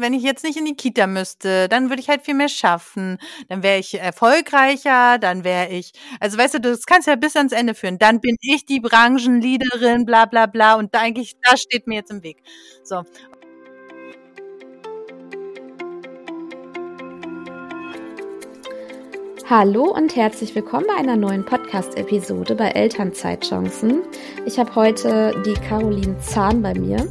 Wenn ich jetzt nicht in die Kita müsste, dann würde ich halt viel mehr schaffen. Dann wäre ich erfolgreicher, dann wäre ich, also weißt du, das kannst du ja bis ans Ende führen. Dann bin ich die Branchenleaderin, bla bla bla. Und da eigentlich, das steht mir jetzt im Weg. So. Hallo und herzlich willkommen bei einer neuen Podcast-Episode bei Elternzeitchancen. Ich habe heute die Caroline Zahn bei mir.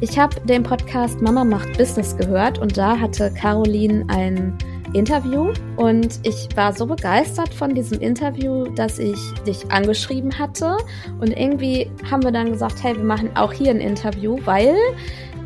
Ich habe den Podcast Mama macht Business gehört und da hatte Caroline ein Interview und ich war so begeistert von diesem Interview, dass ich dich angeschrieben hatte und irgendwie haben wir dann gesagt, hey, wir machen auch hier ein Interview, weil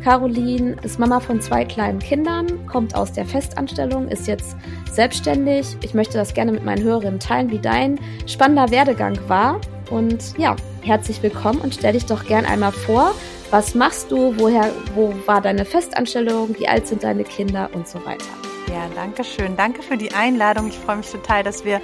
Caroline ist Mama von zwei kleinen Kindern, kommt aus der Festanstellung, ist jetzt selbstständig. Ich möchte das gerne mit meinen Hörerinnen teilen, wie dein spannender Werdegang war. Und ja, herzlich willkommen und stell dich doch gern einmal vor. Was machst du? Woher, wo war deine Festanstellung? Wie alt sind deine Kinder und so weiter? Ja, danke schön. Danke für die Einladung. Ich freue mich total, dass wir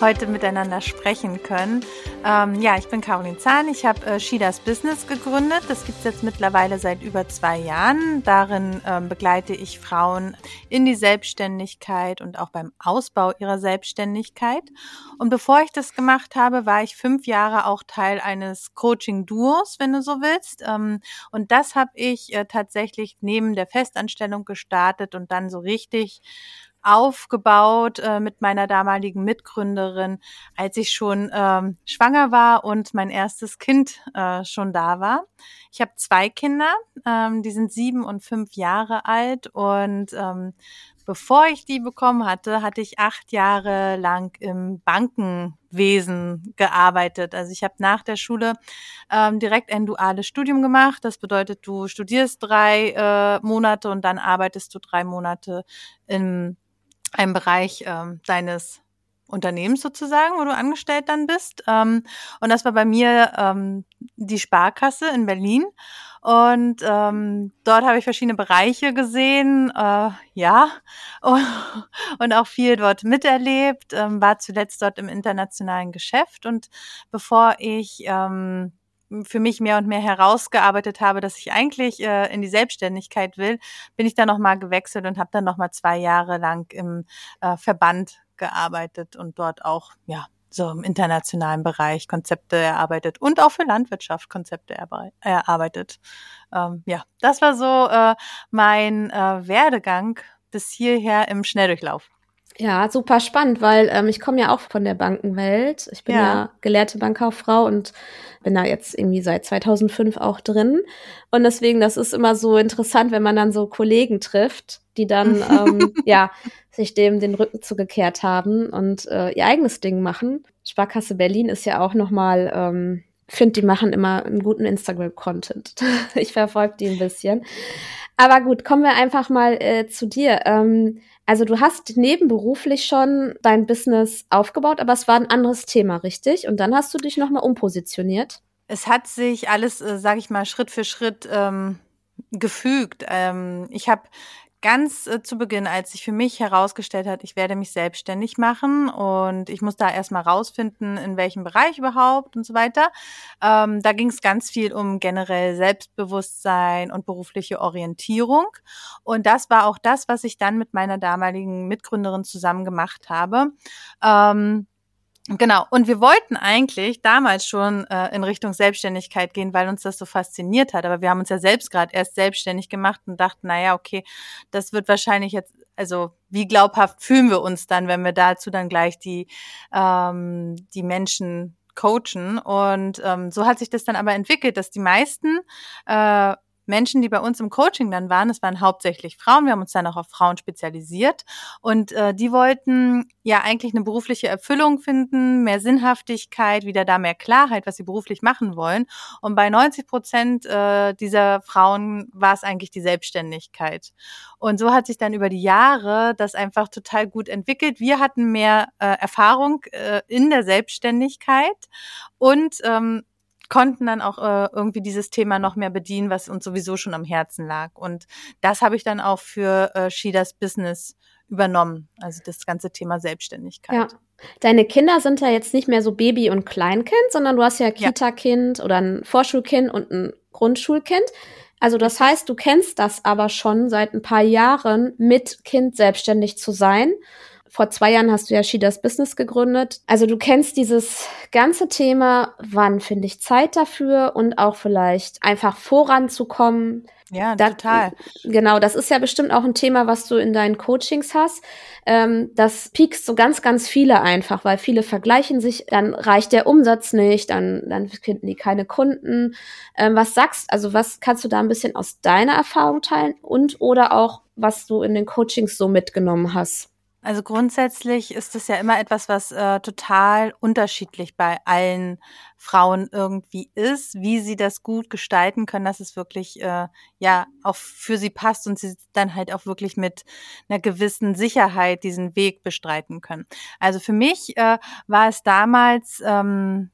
heute miteinander sprechen können. Ähm, ja, ich bin Caroline Zahn. Ich habe äh, Shidas Business gegründet. Das gibt es jetzt mittlerweile seit über zwei Jahren. Darin ähm, begleite ich Frauen in die Selbstständigkeit und auch beim Ausbau ihrer Selbstständigkeit. Und bevor ich das gemacht habe, war ich fünf Jahre auch Teil eines Coaching-Duos, wenn du so willst. Ähm, und das habe ich äh, tatsächlich neben der Festanstellung gestartet und dann so richtig aufgebaut äh, mit meiner damaligen Mitgründerin, als ich schon ähm, schwanger war und mein erstes Kind äh, schon da war. Ich habe zwei Kinder, ähm, die sind sieben und fünf Jahre alt und ähm, bevor ich die bekommen hatte, hatte ich acht Jahre lang im Bankenwesen gearbeitet. Also ich habe nach der Schule ähm, direkt ein duales Studium gemacht. Das bedeutet, du studierst drei äh, Monate und dann arbeitest du drei Monate im einem Bereich ähm, deines Unternehmens sozusagen, wo du angestellt dann bist. Ähm, und das war bei mir ähm, die Sparkasse in Berlin. Und ähm, dort habe ich verschiedene Bereiche gesehen, äh, ja, und, und auch viel dort miterlebt, ähm, war zuletzt dort im internationalen Geschäft. Und bevor ich ähm, für mich mehr und mehr herausgearbeitet habe, dass ich eigentlich äh, in die Selbstständigkeit will, bin ich dann nochmal gewechselt und habe dann nochmal zwei Jahre lang im äh, Verband gearbeitet und dort auch, ja, so im internationalen Bereich Konzepte erarbeitet und auch für Landwirtschaft Konzepte erarbeitet. Ähm, ja, das war so äh, mein äh, Werdegang bis hierher im Schnelldurchlauf. Ja, super spannend, weil ähm, ich komme ja auch von der Bankenwelt. Ich bin ja. ja. gelehrte Bankkauffrau und bin da jetzt irgendwie seit 2005 auch drin. Und deswegen, das ist immer so interessant, wenn man dann so Kollegen trifft, die dann ähm, ja sich dem den Rücken zugekehrt haben und äh, ihr eigenes Ding machen. Sparkasse Berlin ist ja auch noch mal ähm, finde, die machen immer einen guten Instagram-Content. ich verfolge die ein bisschen. Aber gut, kommen wir einfach mal äh, zu dir. Ähm, also du hast nebenberuflich schon dein Business aufgebaut, aber es war ein anderes Thema, richtig? Und dann hast du dich nochmal umpositioniert. Es hat sich alles, äh, sage ich mal, Schritt für Schritt ähm, gefügt. Ähm, ich habe ganz äh, zu Beginn, als sich für mich herausgestellt hat, ich werde mich selbstständig machen und ich muss da erstmal rausfinden, in welchem Bereich überhaupt und so weiter. Ähm, da ging es ganz viel um generell Selbstbewusstsein und berufliche Orientierung. Und das war auch das, was ich dann mit meiner damaligen Mitgründerin zusammen gemacht habe. Ähm, Genau. Und wir wollten eigentlich damals schon äh, in Richtung Selbstständigkeit gehen, weil uns das so fasziniert hat. Aber wir haben uns ja selbst gerade erst selbstständig gemacht und dachten, na ja, okay, das wird wahrscheinlich jetzt, also wie glaubhaft fühlen wir uns dann, wenn wir dazu dann gleich die, ähm, die Menschen coachen. Und ähm, so hat sich das dann aber entwickelt, dass die meisten äh, Menschen, die bei uns im Coaching dann waren, es waren hauptsächlich Frauen, wir haben uns dann auch auf Frauen spezialisiert und äh, die wollten ja eigentlich eine berufliche Erfüllung finden, mehr Sinnhaftigkeit, wieder da mehr Klarheit, was sie beruflich machen wollen. Und bei 90 Prozent äh, dieser Frauen war es eigentlich die Selbstständigkeit. Und so hat sich dann über die Jahre das einfach total gut entwickelt. Wir hatten mehr äh, Erfahrung äh, in der Selbstständigkeit und ähm, konnten dann auch äh, irgendwie dieses Thema noch mehr bedienen, was uns sowieso schon am Herzen lag. Und das habe ich dann auch für äh, Shidas Business übernommen, also das ganze Thema Selbstständigkeit. Ja. Deine Kinder sind ja jetzt nicht mehr so Baby und Kleinkind, sondern du hast ja Kita-Kind ja. oder ein Vorschulkind und ein Grundschulkind. Also das heißt, du kennst das aber schon seit ein paar Jahren, mit Kind selbstständig zu sein. Vor zwei Jahren hast du ja Shidas Business gegründet. Also du kennst dieses ganze Thema, wann finde ich Zeit dafür und auch vielleicht einfach voranzukommen. Ja, da, total. Genau, das ist ja bestimmt auch ein Thema, was du in deinen Coachings hast. Ähm, das piekst so ganz, ganz viele einfach, weil viele vergleichen sich, dann reicht der Umsatz nicht, dann, dann finden die keine Kunden. Ähm, was sagst, also was kannst du da ein bisschen aus deiner Erfahrung teilen und oder auch, was du in den Coachings so mitgenommen hast? Also grundsätzlich ist es ja immer etwas, was äh, total unterschiedlich bei allen Frauen irgendwie ist, wie sie das gut gestalten können, dass es wirklich äh, ja auch für sie passt und sie dann halt auch wirklich mit einer gewissen Sicherheit diesen Weg bestreiten können. Also für mich äh, war es damals ähm,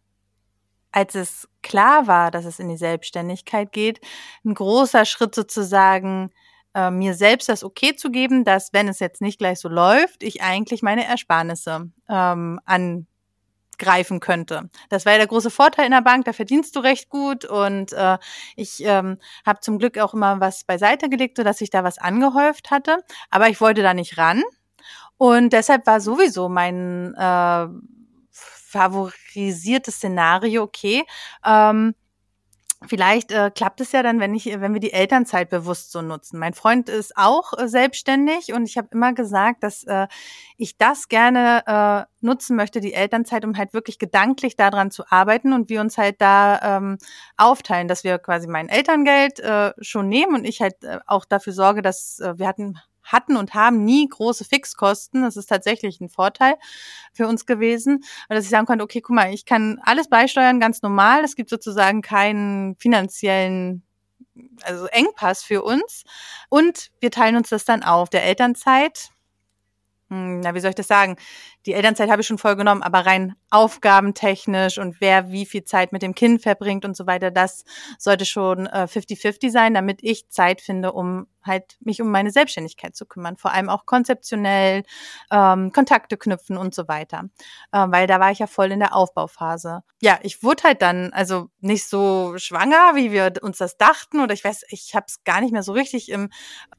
als es klar war, dass es in die Selbstständigkeit geht, ein großer Schritt sozusagen, äh, mir selbst das okay zu geben, dass wenn es jetzt nicht gleich so läuft, ich eigentlich meine Ersparnisse ähm, angreifen könnte. Das war ja der große Vorteil in der Bank, da verdienst du recht gut und äh, ich ähm, habe zum Glück auch immer was beiseite gelegt, sodass ich da was angehäuft hatte, aber ich wollte da nicht ran und deshalb war sowieso mein äh, favorisiertes Szenario, okay, ähm, Vielleicht äh, klappt es ja dann, wenn ich, wenn wir die Elternzeit bewusst so nutzen. Mein Freund ist auch äh, selbstständig und ich habe immer gesagt, dass äh, ich das gerne äh, nutzen möchte, die Elternzeit, um halt wirklich gedanklich daran zu arbeiten und wir uns halt da ähm, aufteilen, dass wir quasi mein Elterngeld äh, schon nehmen und ich halt äh, auch dafür sorge, dass äh, wir hatten hatten und haben nie große Fixkosten. Das ist tatsächlich ein Vorteil für uns gewesen, dass ich sagen konnte, okay, guck mal, ich kann alles beisteuern, ganz normal. Es gibt sozusagen keinen finanziellen also Engpass für uns. Und wir teilen uns das dann auf. Der Elternzeit, hm, na, wie soll ich das sagen? Die Elternzeit habe ich schon voll genommen, aber rein aufgabentechnisch und wer wie viel Zeit mit dem Kind verbringt und so weiter, das sollte schon 50-50 äh, sein, damit ich Zeit finde, um halt mich um meine Selbstständigkeit zu kümmern, vor allem auch konzeptionell, ähm, Kontakte knüpfen und so weiter, äh, weil da war ich ja voll in der Aufbauphase. Ja, ich wurde halt dann also nicht so schwanger, wie wir uns das dachten oder ich weiß, ich habe es gar nicht mehr so richtig im,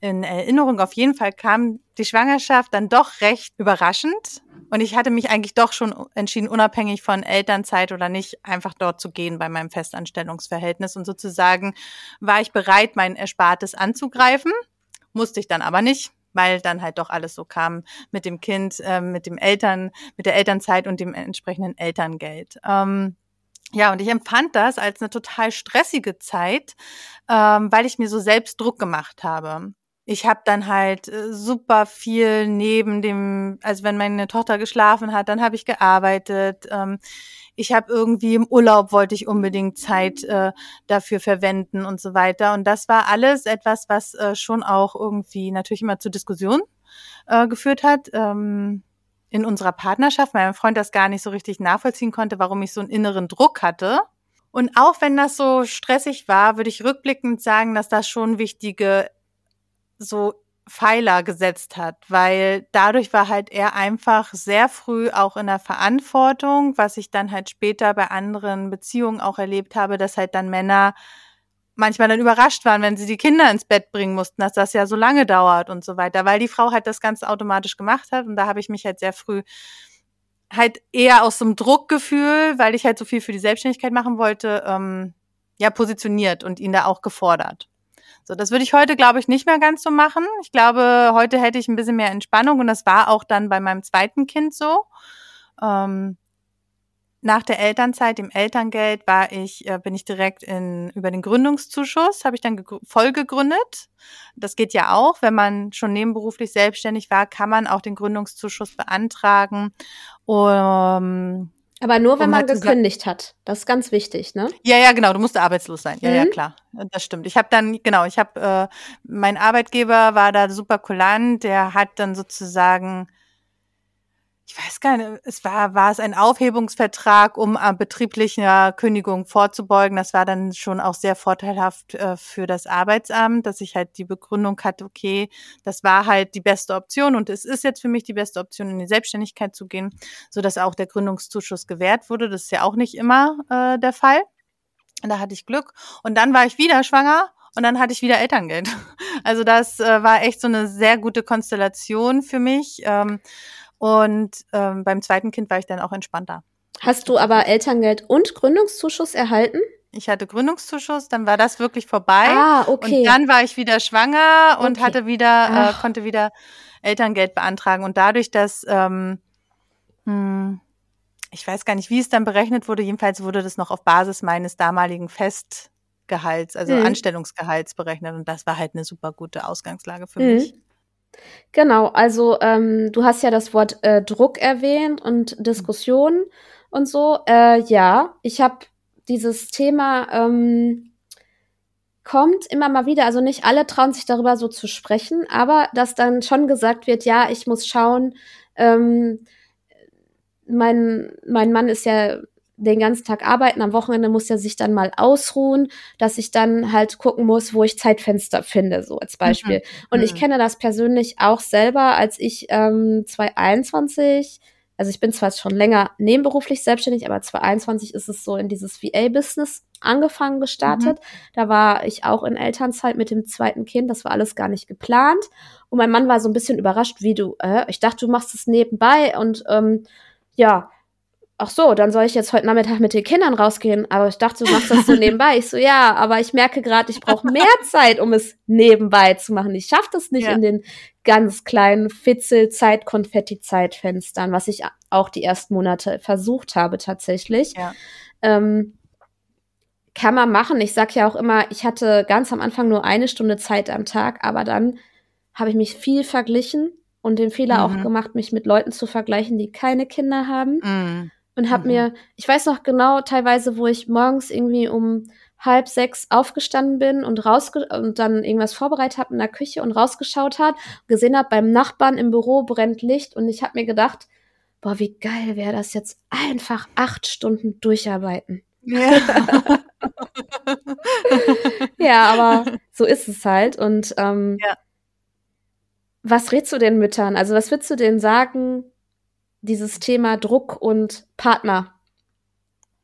in Erinnerung. Auf jeden Fall kam die Schwangerschaft dann doch recht überraschend und ich hatte mich eigentlich doch schon entschieden, unabhängig von Elternzeit oder nicht, einfach dort zu gehen bei meinem Festanstellungsverhältnis. Und sozusagen war ich bereit, mein Erspartes anzugreifen, musste ich dann aber nicht, weil dann halt doch alles so kam mit dem Kind, äh, mit dem Eltern, mit der Elternzeit und dem entsprechenden Elterngeld. Ähm, ja, und ich empfand das als eine total stressige Zeit, ähm, weil ich mir so selbst Druck gemacht habe ich habe dann halt äh, super viel neben dem, also wenn meine Tochter geschlafen hat, dann habe ich gearbeitet. Ähm, ich habe irgendwie im Urlaub wollte ich unbedingt Zeit äh, dafür verwenden und so weiter. Und das war alles etwas, was äh, schon auch irgendwie natürlich immer zu Diskussionen äh, geführt hat. Ähm, in unserer Partnerschaft, mein Freund das gar nicht so richtig nachvollziehen konnte, warum ich so einen inneren Druck hatte. Und auch wenn das so stressig war, würde ich rückblickend sagen, dass das schon wichtige so Pfeiler gesetzt hat, weil dadurch war halt er einfach sehr früh auch in der Verantwortung, was ich dann halt später bei anderen Beziehungen auch erlebt habe, dass halt dann Männer manchmal dann überrascht waren, wenn sie die Kinder ins Bett bringen mussten, dass das ja so lange dauert und so weiter, weil die Frau halt das Ganze automatisch gemacht hat und da habe ich mich halt sehr früh halt eher aus so einem Druckgefühl, weil ich halt so viel für die Selbstständigkeit machen wollte, ähm, ja positioniert und ihn da auch gefordert. So, das würde ich heute, glaube ich, nicht mehr ganz so machen. Ich glaube, heute hätte ich ein bisschen mehr Entspannung und das war auch dann bei meinem zweiten Kind so. Ähm, nach der Elternzeit, dem Elterngeld, war ich, äh, bin ich direkt in, über den Gründungszuschuss, habe ich dann voll gegründet. Das geht ja auch, wenn man schon nebenberuflich selbstständig war, kann man auch den Gründungszuschuss beantragen. Um, aber nur, wenn man gekündigt hat. Das ist ganz wichtig, ne? Ja, ja, genau. Du musst arbeitslos sein. Ja, mhm. ja, klar. Das stimmt. Ich habe dann, genau, ich habe, äh, mein Arbeitgeber war da super kulant. Der hat dann sozusagen ich weiß gar nicht, es war, war es ein Aufhebungsvertrag, um äh, betrieblicher Kündigung vorzubeugen. Das war dann schon auch sehr vorteilhaft äh, für das Arbeitsamt, dass ich halt die Begründung hatte, okay, das war halt die beste Option und es ist jetzt für mich die beste Option, in die Selbstständigkeit zu gehen, so dass auch der Gründungszuschuss gewährt wurde. Das ist ja auch nicht immer äh, der Fall. Und da hatte ich Glück. Und dann war ich wieder schwanger und dann hatte ich wieder Elterngeld. Also das äh, war echt so eine sehr gute Konstellation für mich. Ähm, und ähm, beim zweiten Kind war ich dann auch entspannter. Hast du aber Elterngeld und Gründungszuschuss erhalten? Ich hatte Gründungszuschuss, dann war das wirklich vorbei. Ah, okay. Und dann war ich wieder schwanger und okay. hatte wieder, äh, konnte wieder Elterngeld beantragen. Und dadurch, dass ähm, hm, ich weiß gar nicht, wie es dann berechnet wurde. Jedenfalls wurde das noch auf Basis meines damaligen Festgehalts, also mhm. Anstellungsgehalts berechnet. Und das war halt eine super gute Ausgangslage für mhm. mich. Genau, also ähm, du hast ja das Wort äh, Druck erwähnt und Diskussion und so. Äh, ja, ich habe dieses Thema ähm, kommt immer mal wieder. Also nicht alle trauen sich darüber so zu sprechen, aber dass dann schon gesagt wird, ja, ich muss schauen, ähm, mein, mein Mann ist ja den ganzen Tag arbeiten, am Wochenende muss er sich dann mal ausruhen, dass ich dann halt gucken muss, wo ich Zeitfenster finde, so als Beispiel. Mhm. Und ich mhm. kenne das persönlich auch selber, als ich ähm, 2021, also ich bin zwar schon länger nebenberuflich selbstständig, aber 2021 ist es so in dieses VA-Business angefangen, gestartet. Mhm. Da war ich auch in Elternzeit mit dem zweiten Kind, das war alles gar nicht geplant. Und mein Mann war so ein bisschen überrascht, wie du, äh, ich dachte, du machst es nebenbei und ähm, ja, ach so, dann soll ich jetzt heute Nachmittag mit den Kindern rausgehen. Aber ich dachte, du machst das so nebenbei. Ich so, ja, aber ich merke gerade, ich brauche mehr Zeit, um es nebenbei zu machen. Ich schaffe das nicht ja. in den ganz kleinen Fitzel-Zeit-Konfetti-Zeitfenstern, was ich auch die ersten Monate versucht habe tatsächlich. Ja. Ähm, kann man machen. Ich sag ja auch immer, ich hatte ganz am Anfang nur eine Stunde Zeit am Tag, aber dann habe ich mich viel verglichen und den Fehler mhm. auch gemacht, mich mit Leuten zu vergleichen, die keine Kinder haben. Mhm. Und habe mhm. mir, ich weiß noch genau, teilweise, wo ich morgens irgendwie um halb sechs aufgestanden bin und rausge und dann irgendwas vorbereitet habe in der Küche und rausgeschaut hat, gesehen habe, beim Nachbarn im Büro brennt Licht und ich habe mir gedacht, boah, wie geil wäre das jetzt einfach acht Stunden durcharbeiten. Ja. ja, aber so ist es halt. Und ähm, ja. Was rätst du den Müttern? Also was würdest du denen sagen, dieses Thema Druck und Partner?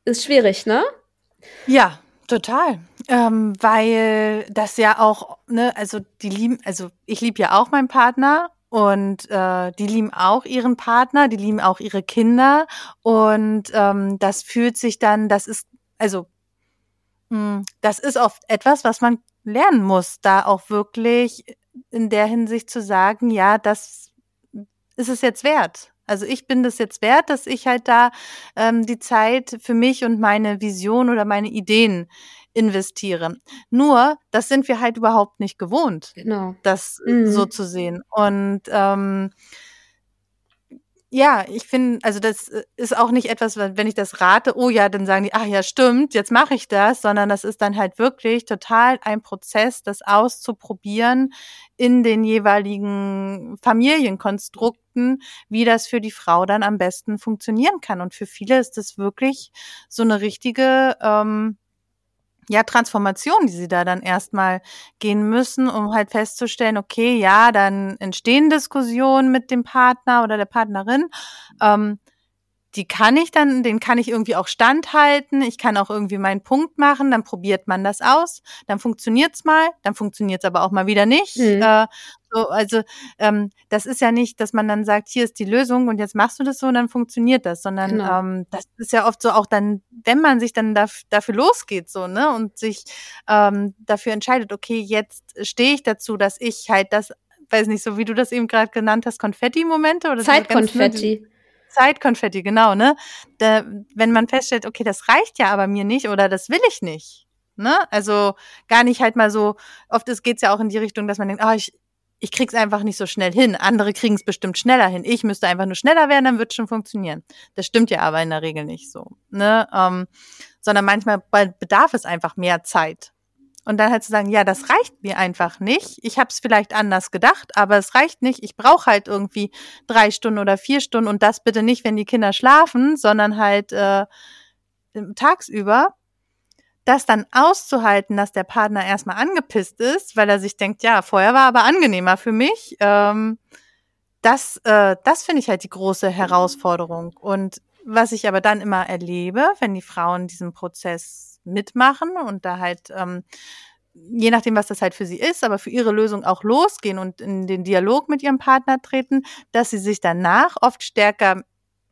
Ist schwierig, ne? Ja, total. Ähm, weil das ja auch, ne, also die lieben, also ich liebe ja auch meinen Partner und äh, die lieben auch ihren Partner, die lieben auch ihre Kinder und ähm, das fühlt sich dann, das ist, also mh, hm, das ist oft etwas, was man lernen muss, da auch wirklich in der Hinsicht zu sagen, ja, das ist es jetzt wert. Also ich bin das jetzt wert, dass ich halt da ähm, die Zeit für mich und meine Vision oder meine Ideen investiere. Nur, das sind wir halt überhaupt nicht gewohnt, genau. das mhm. so zu sehen. Und ähm, ja, ich finde, also das äh, ist auch nicht etwas, wenn ich das rate, oh ja, dann sagen die, ach ja, stimmt, jetzt mache ich das, sondern das ist dann halt wirklich total ein Prozess, das auszuprobieren in den jeweiligen Familienkonstrukten, wie das für die Frau dann am besten funktionieren kann. Und für viele ist das wirklich so eine richtige ähm, ja, Transformation, die sie da dann erstmal gehen müssen, um halt festzustellen, okay, ja, dann entstehen Diskussionen mit dem Partner oder der Partnerin. Ähm, die kann ich dann, den kann ich irgendwie auch standhalten. Ich kann auch irgendwie meinen Punkt machen. Dann probiert man das aus. Dann funktioniert's mal. Dann funktioniert's aber auch mal wieder nicht. Mhm. Äh, so, also ähm, das ist ja nicht, dass man dann sagt, hier ist die Lösung und jetzt machst du das so und dann funktioniert das, sondern genau. ähm, das ist ja oft so auch dann, wenn man sich dann dafür, dafür losgeht so ne und sich ähm, dafür entscheidet, okay, jetzt stehe ich dazu, dass ich halt das, weiß nicht, so wie du das eben gerade genannt hast, Konfetti-Momente oder Zeitkonfetti. Zeitkonfetti, genau, ne? Da, wenn man feststellt, okay, das reicht ja aber mir nicht oder das will ich nicht. Ne? Also gar nicht halt mal so, oft geht es ja auch in die Richtung, dass man denkt, oh, ich, ich krieg's einfach nicht so schnell hin. Andere kriegen es bestimmt schneller hin. Ich müsste einfach nur schneller werden, dann wird schon funktionieren. Das stimmt ja aber in der Regel nicht so. Ne? Ähm, sondern manchmal bedarf es einfach mehr Zeit. Und dann halt zu sagen, ja, das reicht mir einfach nicht. Ich habe es vielleicht anders gedacht, aber es reicht nicht. Ich brauche halt irgendwie drei Stunden oder vier Stunden und das bitte nicht, wenn die Kinder schlafen, sondern halt äh, tagsüber. Das dann auszuhalten, dass der Partner erstmal angepisst ist, weil er sich denkt, ja, vorher war aber angenehmer für mich. Ähm, das, äh, das finde ich halt die große Herausforderung. Und was ich aber dann immer erlebe, wenn die Frauen diesen Prozess mitmachen und da halt ähm, je nachdem, was das halt für sie ist, aber für ihre Lösung auch losgehen und in den Dialog mit ihrem Partner treten, dass sie sich danach oft stärker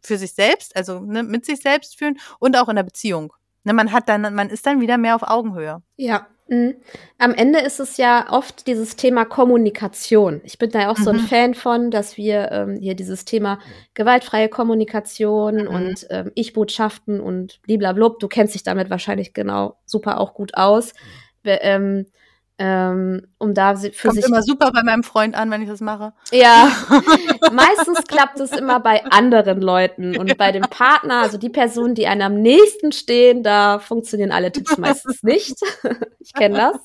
für sich selbst, also ne, mit sich selbst fühlen und auch in der Beziehung. Ne, man hat dann, man ist dann wieder mehr auf Augenhöhe. Ja. Mhm. Am Ende ist es ja oft dieses Thema Kommunikation. Ich bin da auch mhm. so ein mhm. Fan von, dass wir ähm, hier dieses Thema gewaltfreie Kommunikation mhm. und ähm, Ich-Botschaften und blablabla, du kennst dich damit wahrscheinlich genau super auch gut aus. Ähm, ähm, um da für Kommt sich immer super bei meinem Freund an, wenn ich das mache. Ja, meistens klappt es immer bei anderen Leuten und bei dem Partner, also die Personen, die einem am nächsten stehen, da funktionieren alle Tipps meistens nicht. ich kenne das.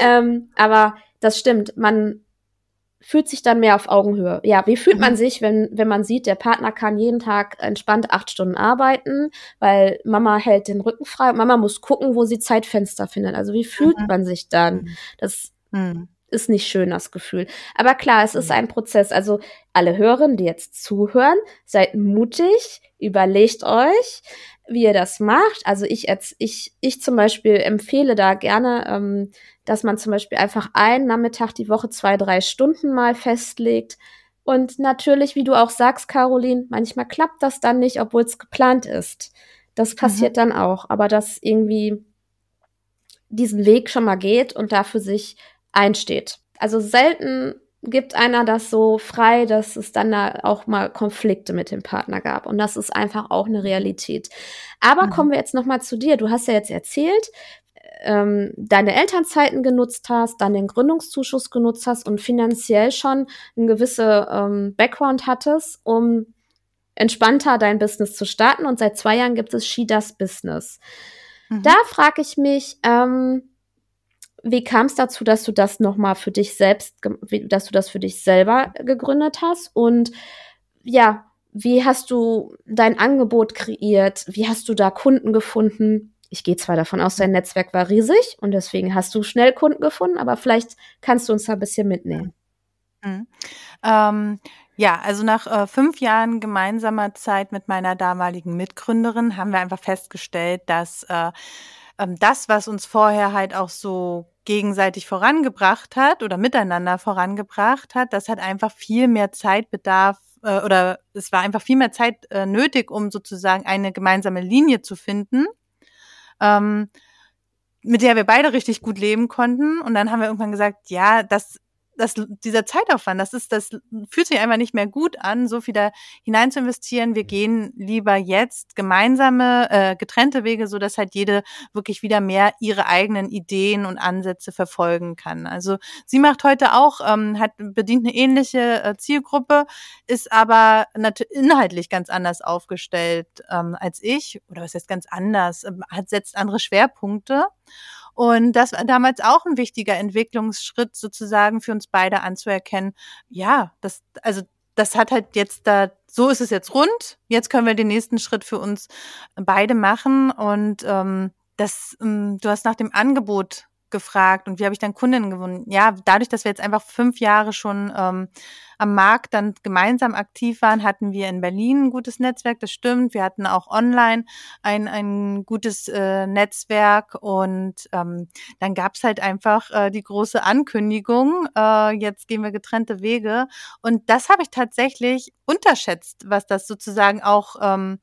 Ähm, aber das stimmt. Man fühlt sich dann mehr auf Augenhöhe. Ja, wie fühlt man mhm. sich, wenn, wenn man sieht, der Partner kann jeden Tag entspannt acht Stunden arbeiten, weil Mama hält den Rücken frei. Mama muss gucken, wo sie Zeitfenster findet. Also wie fühlt mhm. man sich dann? Mhm. Das mhm. Ist nicht schön, das Gefühl. Aber klar, es ist mhm. ein Prozess. Also alle Hörerinnen, die jetzt zuhören, seid mutig, überlegt euch, wie ihr das macht. Also ich, ich, ich zum Beispiel empfehle da gerne, ähm, dass man zum Beispiel einfach einen Nachmittag die Woche zwei, drei Stunden mal festlegt. Und natürlich, wie du auch sagst, Caroline, manchmal klappt das dann nicht, obwohl es geplant ist. Das passiert mhm. dann auch. Aber dass irgendwie diesen Weg schon mal geht und dafür sich einsteht. Also selten gibt einer das so frei, dass es dann da auch mal Konflikte mit dem Partner gab. Und das ist einfach auch eine Realität. Aber mhm. kommen wir jetzt noch mal zu dir. Du hast ja jetzt erzählt, ähm, deine Elternzeiten genutzt hast, dann den Gründungszuschuss genutzt hast und finanziell schon ein gewisse ähm, Background hattest, um entspannter dein Business zu starten. Und seit zwei Jahren gibt es She Does Business. Mhm. Da frage ich mich, ähm, wie kam es dazu, dass du das nochmal für dich selbst, dass du das für dich selber gegründet hast? Und ja, wie hast du dein Angebot kreiert? Wie hast du da Kunden gefunden? Ich gehe zwar davon aus, dein Netzwerk war riesig und deswegen hast du schnell Kunden gefunden, aber vielleicht kannst du uns da ein bisschen mitnehmen. Mhm. Ähm, ja, also nach äh, fünf Jahren gemeinsamer Zeit mit meiner damaligen Mitgründerin haben wir einfach festgestellt, dass äh, ähm, das, was uns vorher halt auch so gegenseitig vorangebracht hat oder miteinander vorangebracht hat, das hat einfach viel mehr Zeitbedarf äh, oder es war einfach viel mehr Zeit äh, nötig, um sozusagen eine gemeinsame Linie zu finden, ähm, mit der wir beide richtig gut leben konnten. Und dann haben wir irgendwann gesagt, ja, das das, dieser Zeitaufwand, das ist, das fühlt sich einfach nicht mehr gut an, so viel da hinein zu investieren. Wir gehen lieber jetzt gemeinsame, äh, getrennte Wege, so dass halt jede wirklich wieder mehr ihre eigenen Ideen und Ansätze verfolgen kann. Also sie macht heute auch, ähm, hat bedient eine ähnliche äh, Zielgruppe, ist aber inhaltlich ganz anders aufgestellt ähm, als ich, oder was heißt ganz anders, äh, hat setzt andere Schwerpunkte. Und das war damals auch ein wichtiger Entwicklungsschritt sozusagen für uns beide anzuerkennen. Ja, das, also das hat halt jetzt da, so ist es jetzt rund. Jetzt können wir den nächsten Schritt für uns beide machen. Und ähm, das, ähm, du hast nach dem Angebot gefragt und wie habe ich dann Kundinnen gewonnen? Ja, dadurch, dass wir jetzt einfach fünf Jahre schon ähm, am Markt dann gemeinsam aktiv waren, hatten wir in Berlin ein gutes Netzwerk, das stimmt. Wir hatten auch online ein, ein gutes äh, Netzwerk und ähm, dann gab es halt einfach äh, die große Ankündigung, äh, jetzt gehen wir getrennte Wege. Und das habe ich tatsächlich unterschätzt, was das sozusagen auch ähm,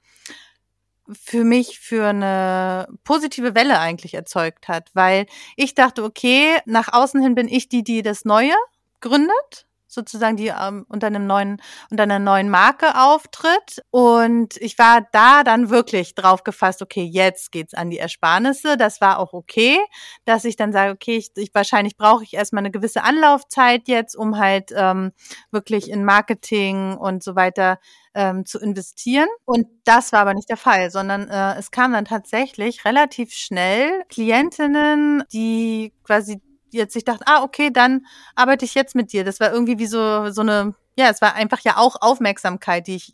für mich für eine positive Welle eigentlich erzeugt hat, weil ich dachte, okay, nach außen hin bin ich die, die das Neue gründet sozusagen, die ähm, unter einem neuen, unter einer neuen Marke auftritt. Und ich war da dann wirklich drauf gefasst, okay, jetzt geht's an die Ersparnisse. Das war auch okay, dass ich dann sage, okay, ich, ich wahrscheinlich brauche ich erstmal eine gewisse Anlaufzeit jetzt, um halt ähm, wirklich in Marketing und so weiter ähm, zu investieren. Und das war aber nicht der Fall, sondern äh, es kam dann tatsächlich relativ schnell Klientinnen, die quasi jetzt ich dachte, ah, okay, dann arbeite ich jetzt mit dir. Das war irgendwie wie so, so eine, ja, es war einfach ja auch Aufmerksamkeit, die ich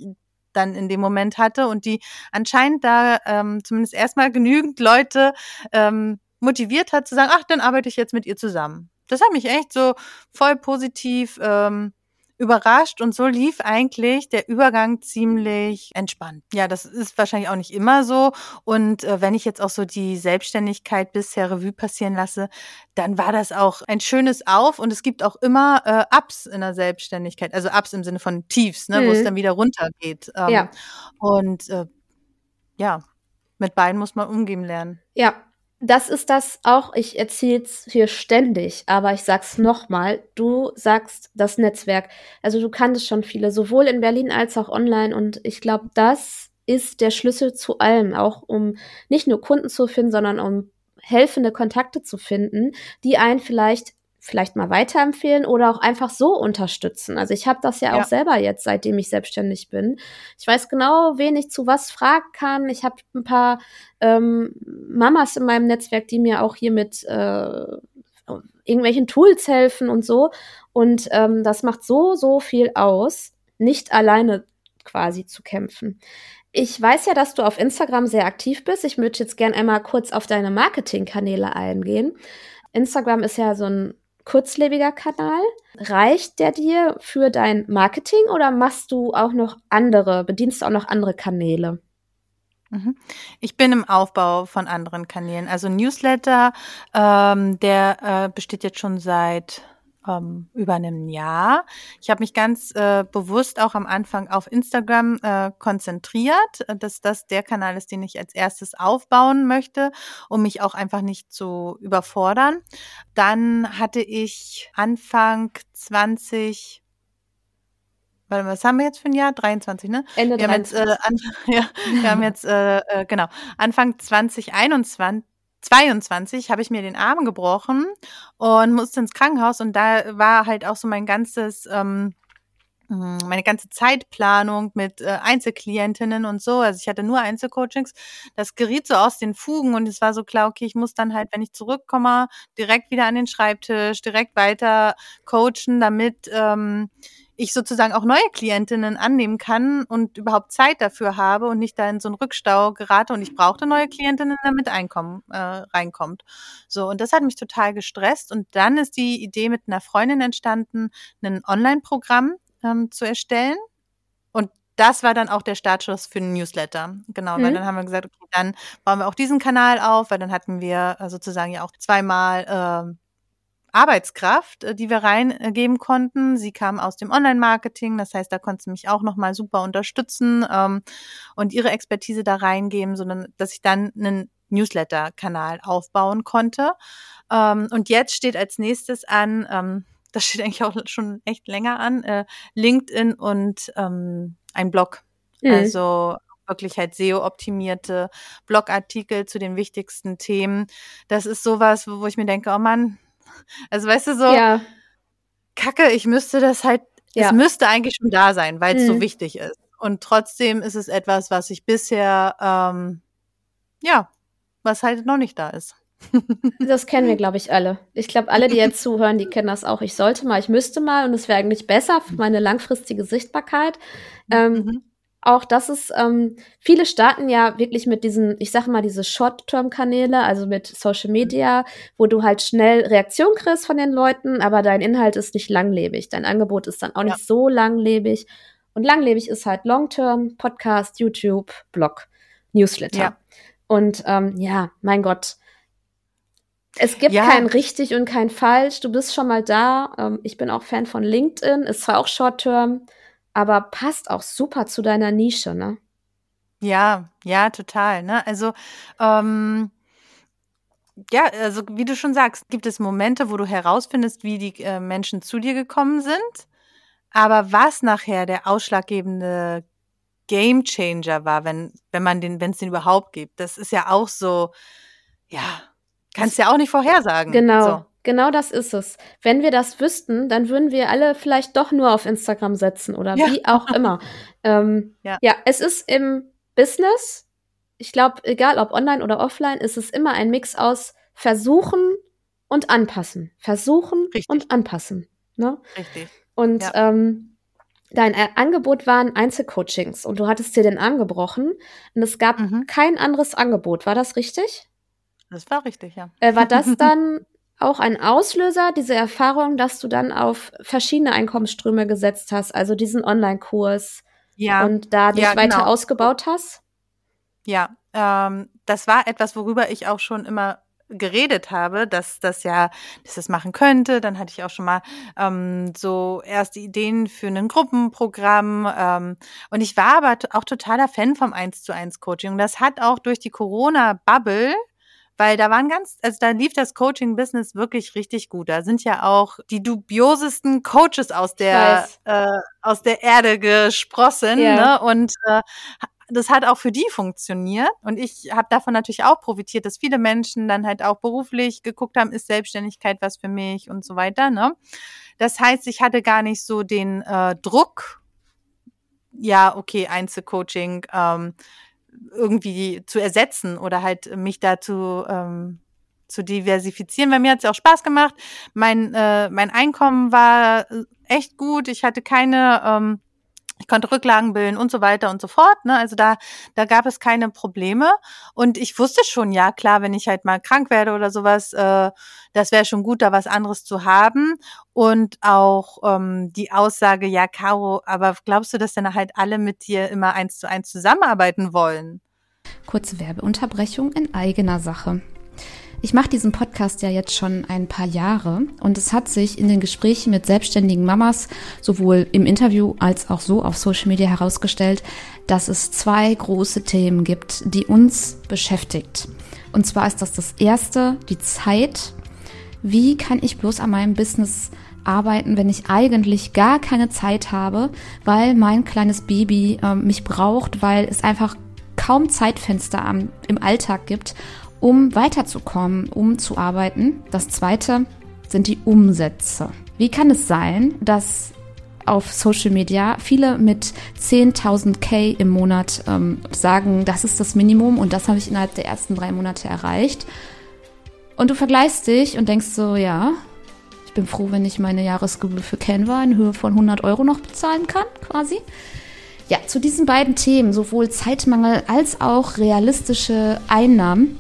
dann in dem Moment hatte und die anscheinend da ähm, zumindest erstmal genügend Leute ähm, motiviert hat zu sagen, ach, dann arbeite ich jetzt mit ihr zusammen. Das hat mich echt so voll positiv ähm, überrascht und so lief eigentlich der Übergang ziemlich entspannt. Ja, das ist wahrscheinlich auch nicht immer so. Und äh, wenn ich jetzt auch so die Selbstständigkeit bisher Revue passieren lasse, dann war das auch ein schönes Auf und es gibt auch immer äh, Ups in der Selbstständigkeit. Also Ups im Sinne von Tiefs, ne, mhm. wo es mhm. dann wieder runtergeht. Ähm, ja. Und äh, ja, mit beiden muss man umgehen lernen. Ja, das ist das auch, ich erzähle es hier ständig, aber ich sag's nochmal, du sagst das Netzwerk. Also du kanntest schon viele, sowohl in Berlin als auch online und ich glaube, das ist der Schlüssel zu allem, auch um nicht nur Kunden zu finden, sondern um helfende Kontakte zu finden, die einen vielleicht vielleicht mal weiterempfehlen oder auch einfach so unterstützen. Also ich habe das ja, ja, auch selber jetzt, seitdem ich selbstständig bin. Ich weiß genau, wen ich zu was fragen kann. Ich habe ein paar ähm, Mamas in meinem Netzwerk, die mir auch hier mit äh, irgendwelchen Tools helfen und so. Und ähm, das macht so, so viel aus, nicht alleine quasi zu kämpfen. Ich weiß ja, dass du auf Instagram sehr aktiv bist. Ich würde jetzt gerne einmal kurz auf deine Marketingkanäle eingehen. Instagram ist ja so ein kurzlebiger Kanal. Reicht der dir für dein Marketing oder machst du auch noch andere, bedienst du auch noch andere Kanäle? Mhm. Ich bin im Aufbau von anderen Kanälen. Also Newsletter, ähm, der äh, besteht jetzt schon seit ähm, über einem Jahr. Ich habe mich ganz äh, bewusst auch am Anfang auf Instagram äh, konzentriert, äh, dass das der Kanal ist, den ich als erstes aufbauen möchte, um mich auch einfach nicht zu überfordern. Dann hatte ich Anfang 20 Warte mal, was haben wir jetzt für ein Jahr? 23, ne? Ende wir 23. Haben jetzt, äh, an, ja, wir haben jetzt, äh, äh, genau, Anfang 2021 22 habe ich mir den Arm gebrochen und musste ins Krankenhaus und da war halt auch so mein ganzes ähm, hm, meine ganze Zeitplanung mit äh, Einzelklientinnen und so, also ich hatte nur Einzelcoachings, das geriet so aus den Fugen und es war so klar, okay, ich muss dann halt, wenn ich zurückkomme, direkt wieder an den Schreibtisch, direkt weiter coachen, damit ähm, ich sozusagen auch neue Klientinnen annehmen kann und überhaupt Zeit dafür habe und nicht da in so einen Rückstau gerate und ich brauchte neue Klientinnen, damit Einkommen äh, reinkommt. So, und das hat mich total gestresst. Und dann ist die Idee mit einer Freundin entstanden, ein Online-Programm ähm, zu erstellen. Und das war dann auch der Startschuss für einen Newsletter. Genau, mhm. weil dann haben wir gesagt, okay, dann bauen wir auch diesen Kanal auf, weil dann hatten wir äh, sozusagen ja auch zweimal äh, Arbeitskraft, äh, die wir reingeben konnten. Sie kam aus dem Online-Marketing, das heißt, da konnte sie mich auch nochmal super unterstützen ähm, und ihre Expertise da reingeben, sondern dass ich dann einen Newsletter-Kanal aufbauen konnte. Ähm, und jetzt steht als nächstes an, ähm, das steht eigentlich auch schon echt länger an, äh, LinkedIn und ähm, ein Blog. Mhm. Also wirklich halt SEO-optimierte Blogartikel zu den wichtigsten Themen. Das ist sowas, wo, wo ich mir denke, oh Mann, also weißt du so, ja. Kacke, ich müsste das halt, ja. es müsste eigentlich schon da sein, weil es mhm. so wichtig ist. Und trotzdem ist es etwas, was ich bisher, ähm, ja, was halt noch nicht da ist. das kennen wir, glaube ich, alle. Ich glaube, alle, die jetzt zuhören, die kennen das auch. Ich sollte mal, ich müsste mal und es wäre eigentlich besser für meine langfristige Sichtbarkeit. Ähm, mhm auch das ist, ähm, viele starten ja wirklich mit diesen, ich sage mal, diese Short-Term-Kanäle, also mit Social Media, wo du halt schnell Reaktion kriegst von den Leuten, aber dein Inhalt ist nicht langlebig. Dein Angebot ist dann auch ja. nicht so langlebig. Und langlebig ist halt Long-Term, Podcast, YouTube, Blog, Newsletter. Ja. Und ähm, ja, mein Gott, es gibt ja. kein richtig und kein falsch. Du bist schon mal da. Ähm, ich bin auch Fan von LinkedIn, ist zwar auch Short-Term, aber passt auch super zu deiner Nische, ne? Ja, ja, total. Ne? Also ähm, ja, also wie du schon sagst, gibt es Momente, wo du herausfindest, wie die äh, Menschen zu dir gekommen sind. Aber was nachher der ausschlaggebende Game Changer war, wenn, wenn man den, wenn es den überhaupt gibt, das ist ja auch so, ja, kannst ja auch nicht vorhersagen. Genau. So. Genau das ist es. Wenn wir das wüssten, dann würden wir alle vielleicht doch nur auf Instagram setzen oder ja. wie auch immer. ähm, ja. ja, es ist im Business, ich glaube, egal ob online oder offline, ist es immer ein Mix aus versuchen und anpassen. Versuchen Richtig. und anpassen. Ne? Richtig. Und ja. ähm, dein Angebot waren Einzelcoachings und du hattest dir den Arm gebrochen und es gab mhm. kein anderes Angebot. War das richtig? Das war richtig, ja. Äh, war das dann auch ein Auslöser, diese Erfahrung, dass du dann auf verschiedene Einkommensströme gesetzt hast, also diesen Online-Kurs ja. und da dich ja, weiter genau. ausgebaut hast? Ja, ähm, das war etwas, worüber ich auch schon immer geredet habe, dass das ja, dass das machen könnte. Dann hatte ich auch schon mal ähm, so erste Ideen für ein Gruppenprogramm. Ähm, und ich war aber auch totaler Fan vom 1 zu 1 Coaching. Und das hat auch durch die Corona-Bubble weil da waren ganz, also da lief das Coaching-Business wirklich richtig gut. Da sind ja auch die dubiosesten Coaches aus der äh, aus der Erde gesprossen, ja. ne? Und äh, das hat auch für die funktioniert. Und ich habe davon natürlich auch profitiert, dass viele Menschen dann halt auch beruflich geguckt haben, ist Selbstständigkeit was für mich und so weiter. Ne? Das heißt, ich hatte gar nicht so den äh, Druck, ja, okay, Einzelcoaching ähm, irgendwie zu ersetzen oder halt mich dazu ähm, zu diversifizieren. Bei mir hat es auch Spaß gemacht. Mein, äh, mein Einkommen war echt gut. Ich hatte keine ähm, ich konnte Rücklagen bilden und so weiter und so fort. Ne? Also da, da gab es keine Probleme. Und ich wusste schon, ja klar, wenn ich halt mal krank werde oder sowas, äh, das wäre schon gut, da was anderes zu haben. Und auch ähm, die Aussage, ja, Caro, aber glaubst du, dass dann halt alle mit dir immer eins zu eins zusammenarbeiten wollen? Kurze Werbeunterbrechung in eigener Sache. Ich mache diesen Podcast ja jetzt schon ein paar Jahre und es hat sich in den Gesprächen mit selbstständigen Mamas sowohl im Interview als auch so auf Social Media herausgestellt, dass es zwei große Themen gibt, die uns beschäftigt. Und zwar ist das das erste, die Zeit. Wie kann ich bloß an meinem Business arbeiten, wenn ich eigentlich gar keine Zeit habe, weil mein kleines Baby äh, mich braucht, weil es einfach kaum Zeitfenster am, im Alltag gibt um weiterzukommen, um zu arbeiten. Das zweite sind die Umsätze. Wie kann es sein, dass auf Social Media viele mit 10.000 K im Monat ähm, sagen, das ist das Minimum und das habe ich innerhalb der ersten drei Monate erreicht. Und du vergleichst dich und denkst so, ja, ich bin froh, wenn ich meine Jahresgebühr für Canva in Höhe von 100 Euro noch bezahlen kann, quasi. Ja, zu diesen beiden Themen, sowohl Zeitmangel als auch realistische Einnahmen,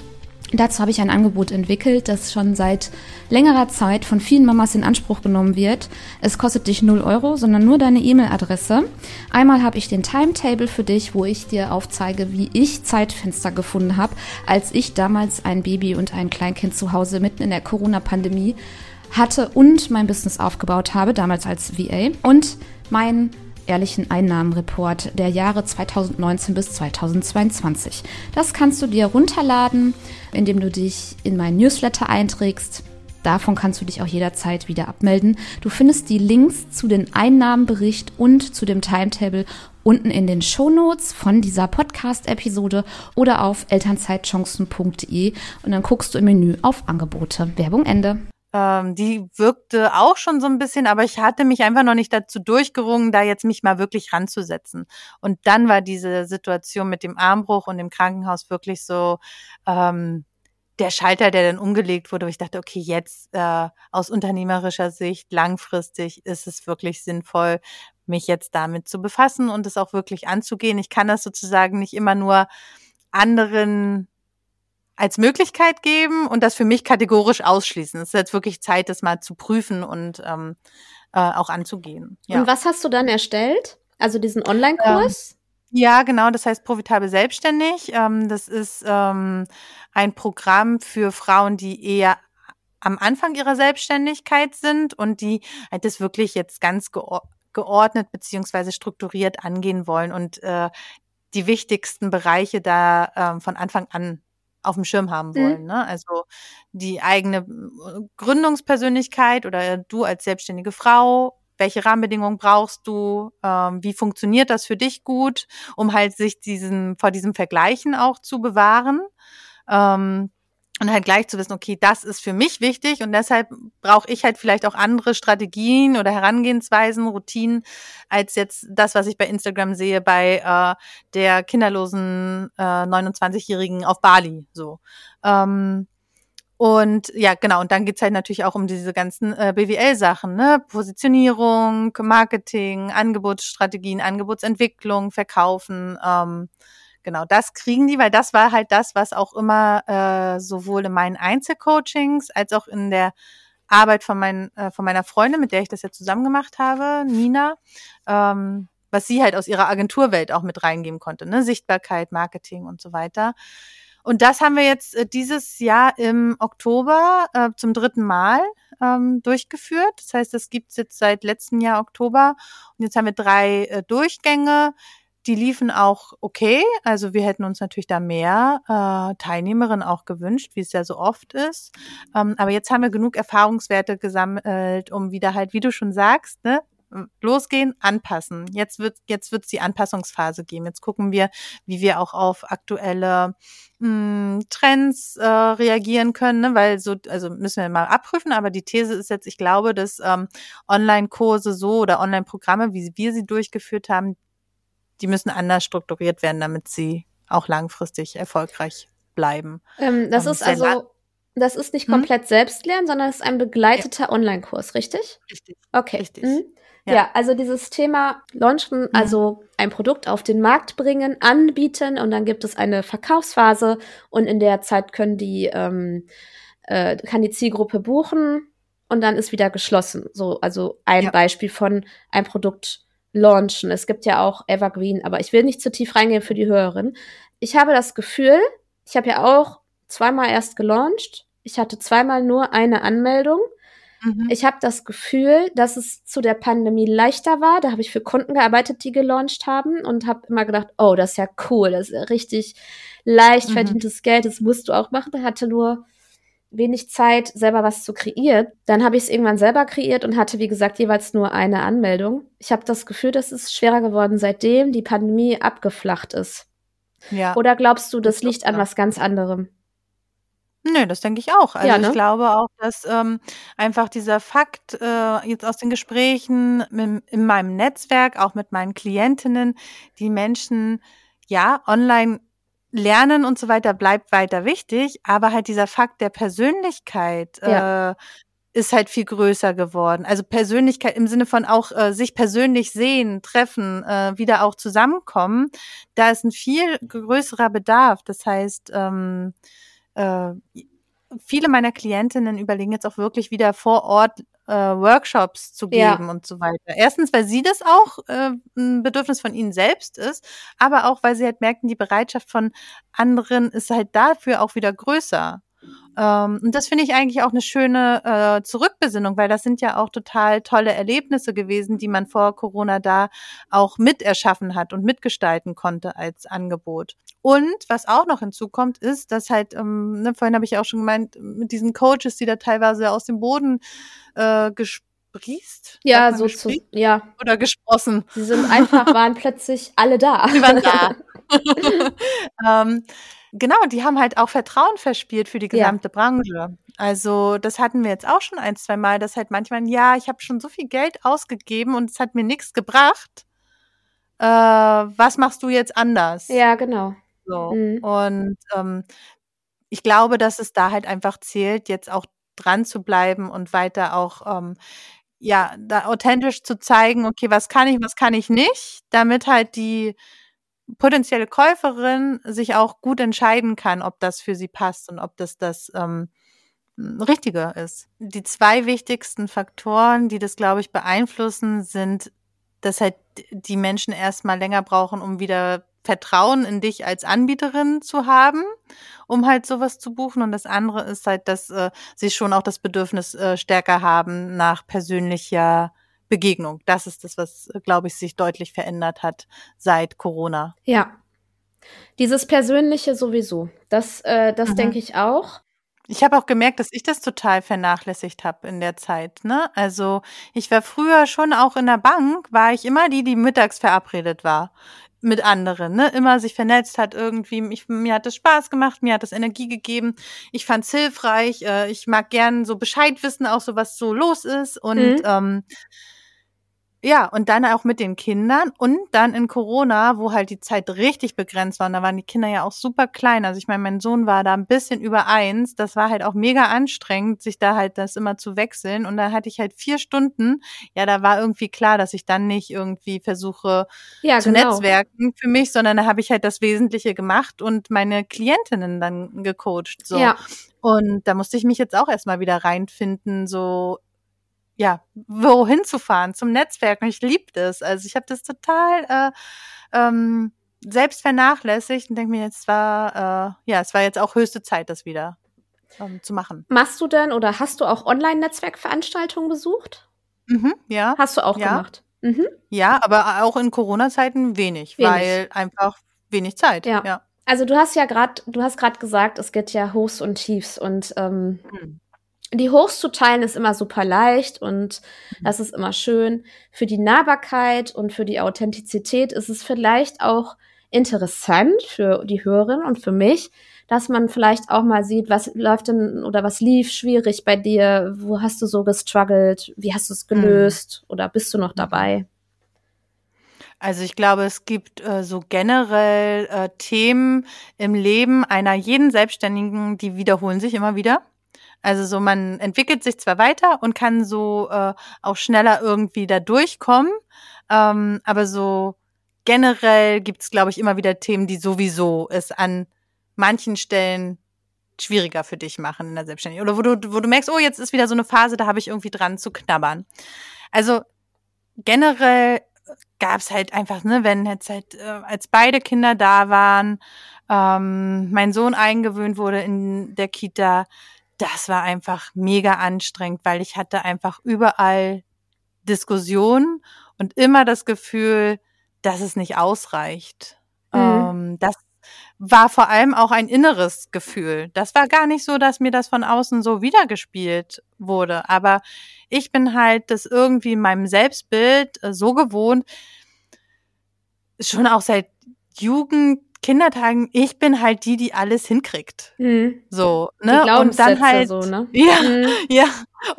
Dazu habe ich ein Angebot entwickelt, das schon seit längerer Zeit von vielen Mamas in Anspruch genommen wird. Es kostet dich 0 Euro, sondern nur deine E-Mail-Adresse. Einmal habe ich den Timetable für dich, wo ich dir aufzeige, wie ich Zeitfenster gefunden habe, als ich damals ein Baby und ein Kleinkind zu Hause mitten in der Corona-Pandemie hatte und mein Business aufgebaut habe, damals als VA. Und mein ehrlichen Einnahmenreport der Jahre 2019 bis 2022. Das kannst du dir runterladen, indem du dich in meinen Newsletter einträgst. Davon kannst du dich auch jederzeit wieder abmelden. Du findest die Links zu den Einnahmenbericht und zu dem Timetable unten in den Shownotes von dieser Podcast-Episode oder auf elternzeitchancen.de und dann guckst du im Menü auf Angebote. Werbung Ende. Ähm, die wirkte auch schon so ein bisschen, aber ich hatte mich einfach noch nicht dazu durchgerungen, da jetzt mich mal wirklich ranzusetzen. Und dann war diese Situation mit dem Armbruch und dem Krankenhaus wirklich so ähm, der Schalter, der dann umgelegt wurde, wo ich dachte, okay, jetzt äh, aus unternehmerischer Sicht langfristig ist es wirklich sinnvoll, mich jetzt damit zu befassen und es auch wirklich anzugehen. Ich kann das sozusagen nicht immer nur anderen als Möglichkeit geben und das für mich kategorisch ausschließen. Es ist jetzt wirklich Zeit, das mal zu prüfen und ähm, äh, auch anzugehen. Ja. Und was hast du dann erstellt? Also diesen Online-Kurs? Ähm, ja, genau, das heißt profitabel selbstständig. Ähm, das ist ähm, ein Programm für Frauen, die eher am Anfang ihrer Selbstständigkeit sind und die halt das wirklich jetzt ganz geordnet beziehungsweise strukturiert angehen wollen und äh, die wichtigsten Bereiche da äh, von Anfang an auf dem Schirm haben mhm. wollen. Mhm. Ne? Also die eigene äh, Gründungspersönlichkeit oder du als selbstständige Frau, welche Rahmenbedingungen brauchst du, ähm, wie funktioniert das für dich gut, um halt sich diesen, vor diesem Vergleichen auch zu bewahren. Ähm, und halt gleich zu wissen, okay, das ist für mich wichtig und deshalb brauche ich halt vielleicht auch andere Strategien oder Herangehensweisen, Routinen, als jetzt das, was ich bei Instagram sehe bei äh, der kinderlosen äh, 29-Jährigen auf Bali. So. Ähm, und ja, genau, und dann geht's halt natürlich auch um diese ganzen äh, BWL-Sachen, ne? Positionierung, Marketing, Angebotsstrategien, Angebotsentwicklung, Verkaufen, ähm, genau, das kriegen die, weil das war halt das, was auch immer äh, sowohl in meinen Einzelcoachings als auch in der Arbeit von, mein, äh, von meiner Freundin, mit der ich das ja zusammen gemacht habe, Nina, ähm, was sie halt aus ihrer Agenturwelt auch mit reingeben konnte, ne? Sichtbarkeit, Marketing und so weiter. Und das haben wir jetzt äh, dieses Jahr im Oktober äh, zum dritten Mal ähm, durchgeführt. Das heißt, das gibt's jetzt seit letztem Jahr Oktober. Und jetzt haben wir drei äh, Durchgänge. Die liefen auch okay. Also wir hätten uns natürlich da mehr äh, Teilnehmerinnen auch gewünscht, wie es ja so oft ist. Ähm, aber jetzt haben wir genug Erfahrungswerte gesammelt, um wieder halt, wie du schon sagst, ne, losgehen, anpassen. Jetzt wird jetzt wird's die Anpassungsphase geben. Jetzt gucken wir, wie wir auch auf aktuelle mh, hm, Trends äh, reagieren können, ne? weil so also müssen wir mal abprüfen. Aber die These ist jetzt, ich glaube, dass ähm, Online-Kurse so oder Online-Programme, wie wir sie durchgeführt haben, die müssen anders strukturiert werden, damit sie auch langfristig erfolgreich bleiben. Ähm, das ähm, ist also das ist nicht hm? komplett? Selbstlernen, sondern es ist ein begleiteter ja. Online-Kurs, richtig? Richtig. Okay. Richtig. Mhm. Ja. ja. also dieses Thema Launchen, mhm. also ein Produkt auf den Markt bringen, anbieten und dann gibt es eine Verkaufsphase und in der Zeit können die, ähm, äh, kann die Zielgruppe buchen und dann ist wieder geschlossen. So, also ein ja. Beispiel von ein Produkt launchen. Es gibt ja auch Evergreen, aber ich will nicht zu tief reingehen für die Hörerin. Ich habe das Gefühl, ich habe ja auch zweimal erst gelauncht. Ich hatte zweimal nur eine Anmeldung Mhm. Ich habe das Gefühl, dass es zu der Pandemie leichter war. Da habe ich für Kunden gearbeitet, die gelauncht haben und habe immer gedacht, oh, das ist ja cool, das ist ja richtig leicht mhm. verdientes Geld, das musst du auch machen. Da hatte nur wenig Zeit, selber was zu kreieren. Dann habe ich es irgendwann selber kreiert und hatte, wie gesagt, jeweils nur eine Anmeldung. Ich habe das Gefühl, dass es schwerer geworden, seitdem die Pandemie abgeflacht ist. Ja. Oder glaubst du, das liegt an was ganz anderem? Nö, das denke ich auch. Also Ja, ich glaube auch, dass ähm, einfach dieser Fakt äh, jetzt aus den Gesprächen in, in meinem Netzwerk, auch mit meinen Klientinnen, die Menschen ja online lernen und so weiter, bleibt weiter wichtig, aber halt dieser Fakt der Persönlichkeit Ja. äh, ist halt viel größer geworden. Also Persönlichkeit im Sinne von auch äh, sich persönlich sehen, treffen, äh, wieder auch zusammenkommen, da ist ein viel größerer Bedarf. Das heißt, ähm, äh, viele meiner Klientinnen überlegen jetzt auch wirklich wieder vor Ort äh, Workshops zu geben ja. und so weiter. Erstens, weil sie das auch äh, ein Bedürfnis von ihnen selbst ist, aber auch, weil sie halt merken, die Bereitschaft von anderen ist halt dafür auch wieder größer. Ähm, und das finde ich eigentlich auch eine schöne äh, Zurückbesinnung, weil das sind ja auch total tolle Erlebnisse gewesen, die man vor Corona da auch mit erschaffen hat und mitgestalten konnte als Angebot. Und was auch noch hinzukommt, ist, dass halt, ähm, ne, vorhin habe ich auch schon gemeint, mit diesen Coaches, die da teilweise aus dem Boden äh, gesprießt. Ja, so zu, ja. Oder gesprossen. Sie sind einfach, waren plötzlich alle da. Sie waren da. ähm, Genau, die haben halt auch Vertrauen verspielt für die gesamte ja. Branche. Also das hatten wir jetzt auch schon ein, zwei Mal, dass halt manchmal, ja, ich habe schon so viel Geld ausgegeben und es hat mir nichts gebracht. Äh, was machst du jetzt anders? Ja, genau. So. Mhm. Und ähm, ich glaube, dass es da halt einfach zählt, jetzt auch dran zu bleiben und weiter auch ähm, ja, da authentisch zu zeigen, okay, was kann ich, was kann ich nicht, damit halt die potenzielle Käuferin sich auch gut entscheiden kann, ob das für sie passt und ob das das ähm, Richtige ist. Die zwei wichtigsten Faktoren, die das, glaube ich, beeinflussen, sind, dass halt die Menschen erstmal länger brauchen, um wieder Vertrauen in dich als Anbieterin zu haben, um halt sowas zu buchen. Und das andere ist halt, dass äh, sie schon auch das Bedürfnis äh, stärker haben nach persönlicher Begegnung. Das ist das, was, glaube ich, sich deutlich verändert hat seit Corona. Ja. Dieses Persönliche sowieso. Das, äh, das mhm. denke ich auch. Ich habe auch gemerkt, dass ich das total vernachlässigt habe in der Zeit. Ne? Also ich war früher schon auch in der Bank, war ich immer die, die mittags verabredet war mit anderen, ne? Immer sich vernetzt hat irgendwie. Ich, mir hat es Spaß gemacht, mir hat es Energie gegeben. Ich fand es hilfreich. Äh, ich mag gern so Bescheid wissen, auch so was so los ist. Und mhm. ähm, ja, und dann auch mit den Kindern und dann in Corona, wo halt die Zeit richtig begrenzt war. Und da waren die Kinder ja auch super klein. Also ich meine, mein Sohn war da ein bisschen über eins. Das war halt auch mega anstrengend, sich da halt das immer zu wechseln. Und da hatte ich halt vier Stunden. Ja, da war irgendwie klar, dass ich dann nicht irgendwie versuche ja, zu genau. netzwerken für mich, sondern da habe ich halt das Wesentliche gemacht und meine Klientinnen dann gecoacht. So. Ja. Und da musste ich mich jetzt auch erstmal wieder reinfinden, so ja, wohin zu fahren, zum Netzwerken. Ich liebe das. Also ich habe das total äh, ähm, selbst vernachlässigt und denke mir, jetzt war, äh, ja, es war jetzt auch höchste Zeit, das wieder ähm, zu machen. Machst du denn oder hast du auch Online-Netzwerkveranstaltungen besucht? Mhm, ja. Hast du auch ja. gemacht? Mhm. Ja, aber auch in Corona-Zeiten wenig, wenig, weil einfach wenig Zeit. Ja. ja. Also du hast ja gerade, du hast gerade gesagt, es gibt ja Hochs und Tiefs und ähm, mhm die Hochs zu teilen ist immer super leicht und mhm. das ist immer schön. Für die Nahbarkeit und für die Authentizität ist es vielleicht auch interessant für die Hörerin und für mich, dass man vielleicht auch mal sieht, was läuft denn oder was lief schwierig bei dir, wo hast du so gestruggelt, wie hast du es mhm. gelöst mhm. oder bist du noch dabei? Also ich glaube, es gibt äh, so generell äh, Themen im Leben einer jeden Selbstständigen, die wiederholen sich immer wieder. Also so, man entwickelt sich zwar weiter und kann so äh, auch schneller irgendwie da durchkommen, ähm, aber so generell gibt's, glaube ich, immer wieder Themen, die sowieso es an manchen Stellen schwieriger für dich machen in der Selbstständigkeit. Oder wo du, wo du merkst, oh, jetzt ist wieder so eine Phase, da habe ich irgendwie dran zu knabbern. Also generell gab's halt einfach, ne, wenn jetzt halt, äh, als beide Kinder da waren, ähm, mein Sohn eingewöhnt wurde in der Kita, das war einfach mega anstrengend, weil ich hatte einfach überall Diskussionen und immer das Gefühl, dass es nicht ausreicht. Mhm. Ähm, das war vor allem auch ein inneres Gefühl. Das war gar nicht so, dass mir das von außen so wiedergespielt wurde. Aber ich bin halt das irgendwie in meinem Selbstbild äh, so gewohnt, schon auch seit Jugend Kindertagen, ich bin halt die, die alles hinkriegt. Mhm. So, ne? und dann halt so, ne? Ja, mhm. ja.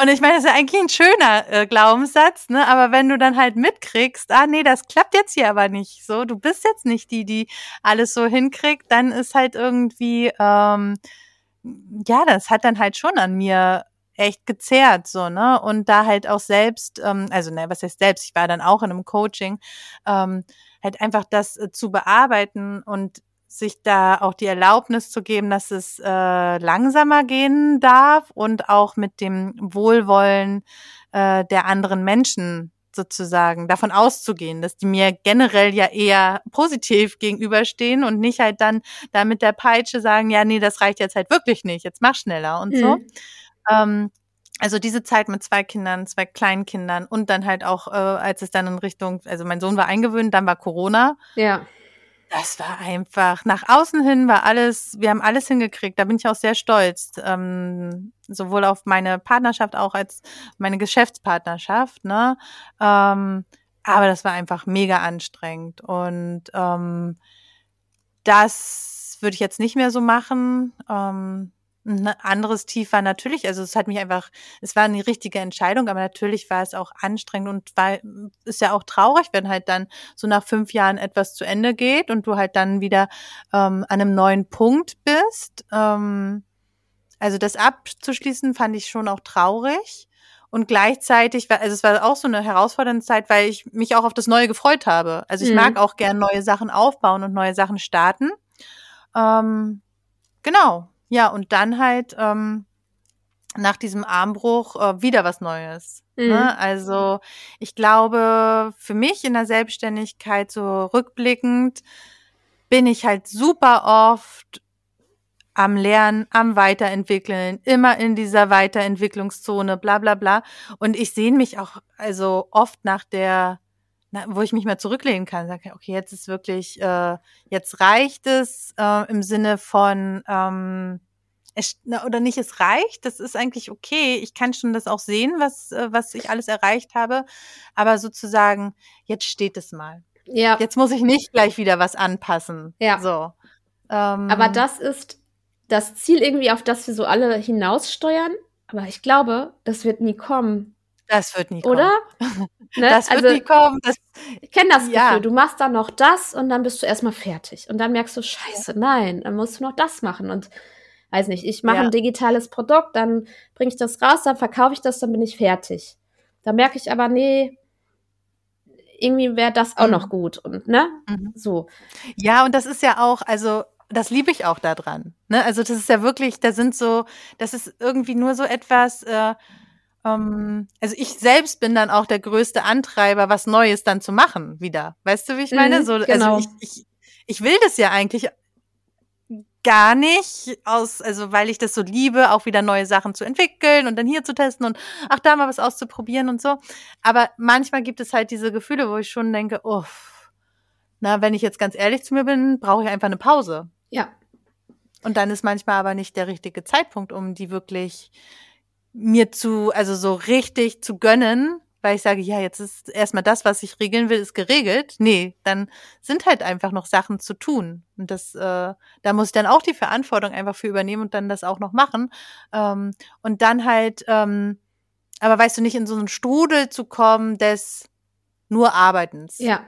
Und ich meine, das ist ja eigentlich ein schöner äh, Glaubenssatz, ne? Aber wenn du dann halt mitkriegst, ah nee, das klappt jetzt hier aber nicht. So, du bist jetzt nicht die, die alles so hinkriegt, dann ist halt irgendwie, ähm, ja, das hat dann halt schon an mir echt gezerrt, so, ne? Und da halt auch selbst, ähm, also ne, was heißt selbst, ich war dann auch in einem Coaching, ähm, halt einfach das äh, zu bearbeiten und sich da auch die Erlaubnis zu geben, dass es äh, langsamer gehen darf und auch mit dem Wohlwollen äh, der anderen Menschen sozusagen davon auszugehen, dass die mir generell ja eher positiv gegenüberstehen und nicht halt dann da mit der Peitsche sagen, ja, nee, das reicht jetzt halt wirklich nicht, jetzt mach schneller und mhm. so. Ähm, also diese Zeit mit zwei Kindern, zwei kleinen Kindern und dann halt auch, äh, als es dann in Richtung, also mein Sohn war eingewöhnt, dann war Corona. Ja. Das war einfach, nach außen hin war alles, wir haben alles hingekriegt, da bin ich auch sehr stolz. Ähm, sowohl auf meine Partnerschaft auch als meine Geschäftspartnerschaft, ne? Ähm, aber das war einfach mega anstrengend. Und ähm, das würde ich jetzt nicht mehr so machen. Ähm, ein anderes Tief war natürlich, also es hat mich einfach, es war eine richtige Entscheidung, aber natürlich war es auch anstrengend und war, ist ja auch traurig, wenn halt dann so nach fünf Jahren etwas zu Ende geht und du halt dann wieder ähm, an einem neuen Punkt bist. Ähm, also das abzuschließen fand ich schon auch traurig. Und gleichzeitig war, also es war auch so eine herausfordernde Zeit, weil ich mich auch auf das Neue gefreut habe. Also ich mhm. mag auch gern neue Sachen aufbauen und neue Sachen starten. Ähm, genau. Ja, und dann halt ähm, nach diesem Armbruch äh, wieder was Neues. Ne? Mhm. Ne? Also ich glaube, für mich in der Selbstständigkeit so rückblickend bin ich halt super oft am Lernen, am Weiterentwickeln, immer in dieser Weiterentwicklungszone, bla bla bla. Und ich sehe mich auch also oft nach der na, wo ich mich mal zurücklehnen kann, sage, okay, jetzt ist wirklich, äh, jetzt reicht es äh, im Sinne von, ähm, es, na, oder nicht, es reicht, das ist eigentlich okay. Ich kann schon das auch sehen, was, äh, was ich alles erreicht habe, aber sozusagen, jetzt steht es mal. Ja. Jetzt muss ich nicht gleich wieder was anpassen. Ja. So. Ähm, aber das ist das Ziel irgendwie, auf das wir so alle hinaussteuern. Aber ich glaube, das wird nie kommen. Das wird nie kommen. Oder? Ne? Das wird also, nie kommen. Das, ich kenne das ja. Gefühl. Du machst dann noch das und dann bist du erstmal fertig. Und dann merkst du, scheiße, nein, dann musst du noch das machen. Und weiß nicht, ich mache ja. ein digitales Produkt, dann bringe ich das raus, dann verkaufe ich das, dann bin ich fertig. Da merke ich aber, nee, irgendwie wäre das auch mhm. noch gut und ne? Mhm. So. Ja, und das ist ja auch, also das liebe ich auch daran. Ne? Also das ist ja wirklich, da sind so, das ist irgendwie nur so etwas, äh, ähm, also ich selbst bin dann auch der größte Antreiber, was Neues dann zu machen wieder. Weißt du, wie ich meine? Mhm, so, also genau. also ich, ich, ich will das ja eigentlich gar nicht aus, also weil ich das so liebe, auch wieder neue Sachen zu entwickeln und dann hier zu testen und ach, da mal was auszuprobieren und so. Aber manchmal gibt es halt diese Gefühle, wo ich schon denke, uff, na, wenn ich jetzt ganz ehrlich zu mir bin, brauche ich einfach eine Pause. Ja. Und dann ist manchmal aber nicht der richtige Zeitpunkt, um die wirklich mir zu, also so richtig zu gönnen, weil ich sage, ja, jetzt ist erstmal das, was ich regeln will, ist geregelt. Nee, dann sind halt einfach noch Sachen zu tun. Und das, äh, da muss ich dann auch die Verantwortung einfach für übernehmen und dann das auch noch machen. Ähm, und dann halt, ähm, aber weißt du, nicht in so einen Strudel zu kommen des nur Arbeitens. Ja.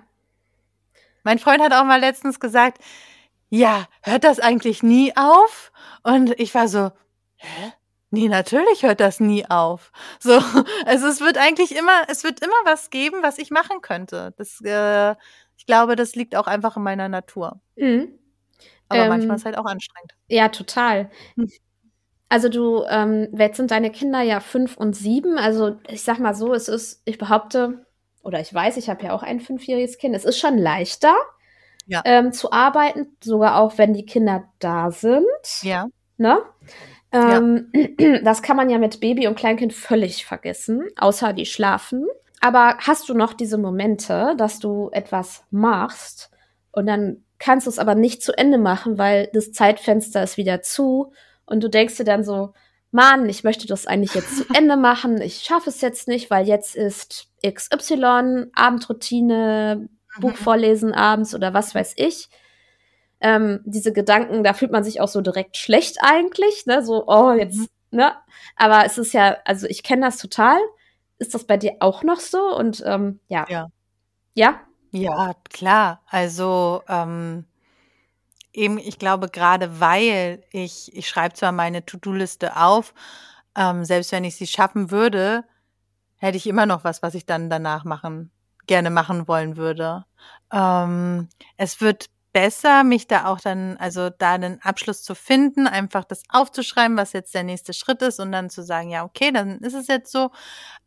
Mein Freund hat auch mal letztens gesagt, ja, hört das eigentlich nie auf? Und ich war so, hä? Nee, natürlich hört das nie auf. So, also es wird eigentlich immer, es wird immer was geben, was ich machen könnte. Das, äh, ich glaube, das liegt auch einfach in meiner Natur. Mhm. Aber ähm, manchmal ist es halt auch anstrengend. Ja, total. Hm. Also du, ähm, jetzt sind deine Kinder ja fünf und sieben. Also ich sag mal so, es ist, ich behaupte, oder ich weiß, ich habe ja auch ein fünfjähriges Kind. Es ist schon leichter ja. ähm, zu arbeiten, sogar auch wenn die Kinder da sind. Ja. Ne? Ähm, ja. Das kann man ja mit Baby und Kleinkind völlig vergessen, außer die schlafen. Aber hast du noch diese Momente, dass du etwas machst und dann kannst du es aber nicht zu Ende machen, weil das Zeitfenster ist wieder zu und du denkst dir dann so, Mann, ich möchte das eigentlich jetzt zu Ende machen, ich schaffe es jetzt nicht, weil jetzt ist XY, Abendroutine, Buch mhm. vorlesen abends oder was weiß ich ähm, diese Gedanken, da fühlt man sich auch so direkt schlecht eigentlich, ne? So, oh, jetzt, mhm. ne? Aber es ist ja, also ich kenne das total. Ist das bei dir auch noch so? Und ähm, ja. Ja. Ja? Ja, klar. Also ähm, eben, ich glaube, gerade weil ich, ich schreibe zwar meine To-Do-Liste auf, ähm, selbst wenn ich sie schaffen würde, hätte ich immer noch was, was ich dann danach machen, gerne machen wollen würde. Ähm, es wird besser, mich da auch dann, also da einen Abschluss zu finden, einfach das aufzuschreiben, was jetzt der nächste Schritt ist und dann zu sagen, ja, okay, dann ist es jetzt so.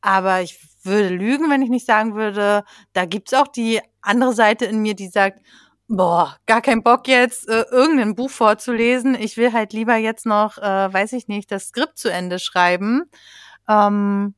Aber ich würde lügen, wenn ich nicht sagen würde, da gibt's auch die andere Seite in mir, die sagt, boah, gar kein Bock jetzt, äh, irgendein Buch vorzulesen. Ich will halt lieber jetzt noch, äh, weiß ich nicht, das Skript zu Ende schreiben. Ähm,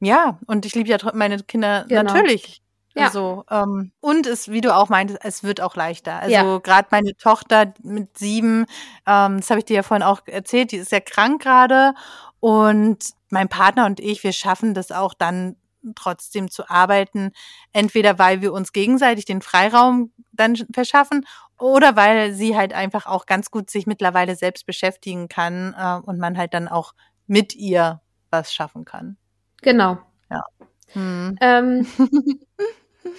ja, und ich liebe ja meine Kinder genau. natürlich ja. Also, ähm, und es, wie du auch meintest, es wird auch leichter. Also ja. gerade meine Tochter mit sieben, ähm, das habe ich dir ja vorhin auch erzählt, die ist ja krank gerade. Und mein Partner und ich, wir schaffen das auch dann trotzdem zu arbeiten. Entweder weil wir uns gegenseitig den Freiraum dann verschaffen oder weil sie halt einfach auch ganz gut sich mittlerweile selbst beschäftigen kann äh, und man halt dann auch mit ihr was schaffen kann. Genau. Ja. Hm. Ähm,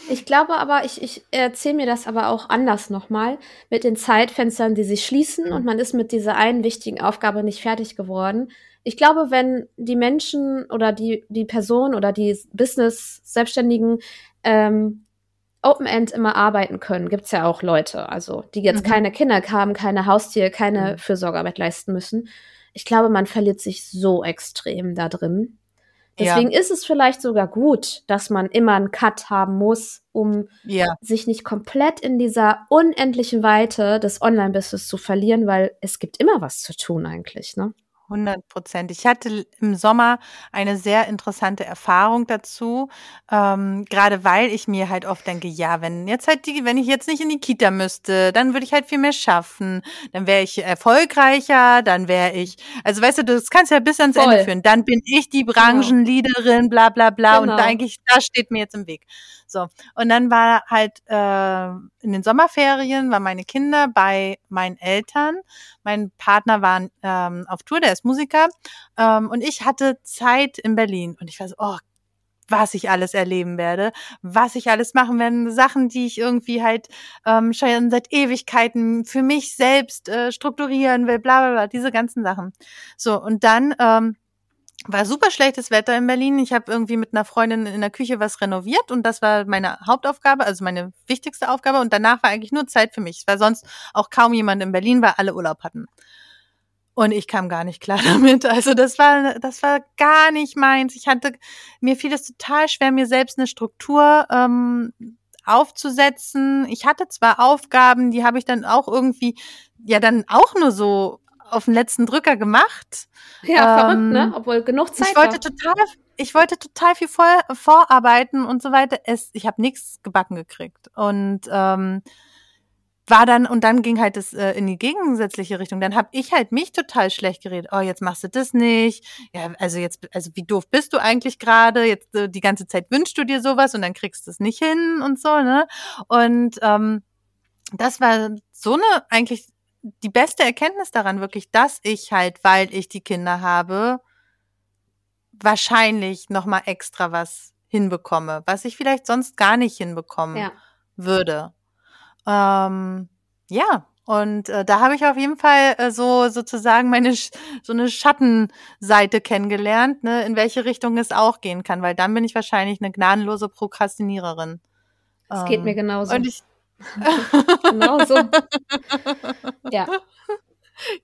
Ich glaube aber, ich, ich erzähle mir das aber auch anders nochmal, mit den Zeitfenstern, die sich schließen und man ist mit dieser einen wichtigen Aufgabe nicht fertig geworden. Ich glaube, wenn die Menschen oder die, die Person oder die Business-Selbstständigen ähm, Open-End immer arbeiten können, gibt's ja auch Leute, also die jetzt mhm. keine Kinder haben, keine Haustiere, keine mhm. Fürsorgearbeit leisten müssen. Ich glaube, man verliert sich so extrem da drin. Deswegen ja. ist es vielleicht sogar gut, dass man immer einen Cut haben muss, um ja. sich nicht komplett in dieser unendlichen Weite des Online-Business zu verlieren, weil es gibt immer was zu tun eigentlich, ne? 100 Prozent. Ich hatte im Sommer eine sehr interessante Erfahrung dazu, ähm, gerade weil ich mir halt oft denke, ja, wenn jetzt halt die, wenn ich jetzt nicht in die Kita müsste, dann würde ich halt viel mehr schaffen, dann wäre ich erfolgreicher, dann wäre ich, also weißt du, das kannst ja bis ans Voll. Ende führen. Dann bin ich die genau. Branchenleaderin, bla bla bla, genau. und eigentlich, das steht mir jetzt im Weg. So. Und dann war halt äh, in den Sommerferien waren meine Kinder bei meinen Eltern. Mein Partner war ähm, auf Tour, der ist Musiker. Ähm, und ich hatte Zeit in Berlin. Und ich war so, oh was ich alles erleben werde, was ich alles machen werde, Sachen, die ich irgendwie halt ähm, schon seit Ewigkeiten für mich selbst äh, strukturieren will, bla bla bla, diese ganzen Sachen. So, und dann ähm, war super schlechtes Wetter in Berlin. Ich habe irgendwie mit einer Freundin in der Küche was renoviert und das war meine Hauptaufgabe, also meine wichtigste Aufgabe. Und danach war eigentlich nur Zeit für mich, weil sonst auch kaum jemand in Berlin, weil alle Urlaub hatten. Und ich kam gar nicht klar damit. Also das war, das war gar nicht meins. Ich hatte, mir fiel es total schwer, mir selbst eine Struktur ähm, aufzusetzen. Ich hatte zwar Aufgaben, die habe ich dann auch irgendwie, ja dann auch nur so auf den letzten Drücker gemacht. Ja, ähm, verrückt, ne? Obwohl genug Zeit Ich wollte war. total, ich wollte total viel vor, vorarbeiten und so weiter. Es, ich habe nichts gebacken gekriegt. Und ähm, war dann und dann ging halt das äh, in die gegensätzliche Richtung. Dann habe ich halt mich total schlecht geredet. Oh, jetzt machst du das nicht. Ja, also jetzt also wie doof bist du eigentlich gerade? Jetzt äh, die ganze Zeit wünschst du dir sowas und dann kriegst du es nicht hin und so, ne? Und ähm, das war so eine eigentlich die beste Erkenntnis daran wirklich, dass ich halt, weil ich die Kinder habe, wahrscheinlich noch mal extra was hinbekomme, was ich vielleicht sonst gar nicht hinbekommen ja. würde. Ähm, ja, und äh, da habe ich auf jeden Fall äh, so sozusagen meine so eine Schattenseite kennengelernt, ne, in welche Richtung es auch gehen kann, weil dann bin ich wahrscheinlich eine gnadenlose Prokrastiniererin. Das ähm, geht mir genauso. Und ich genauso. ja.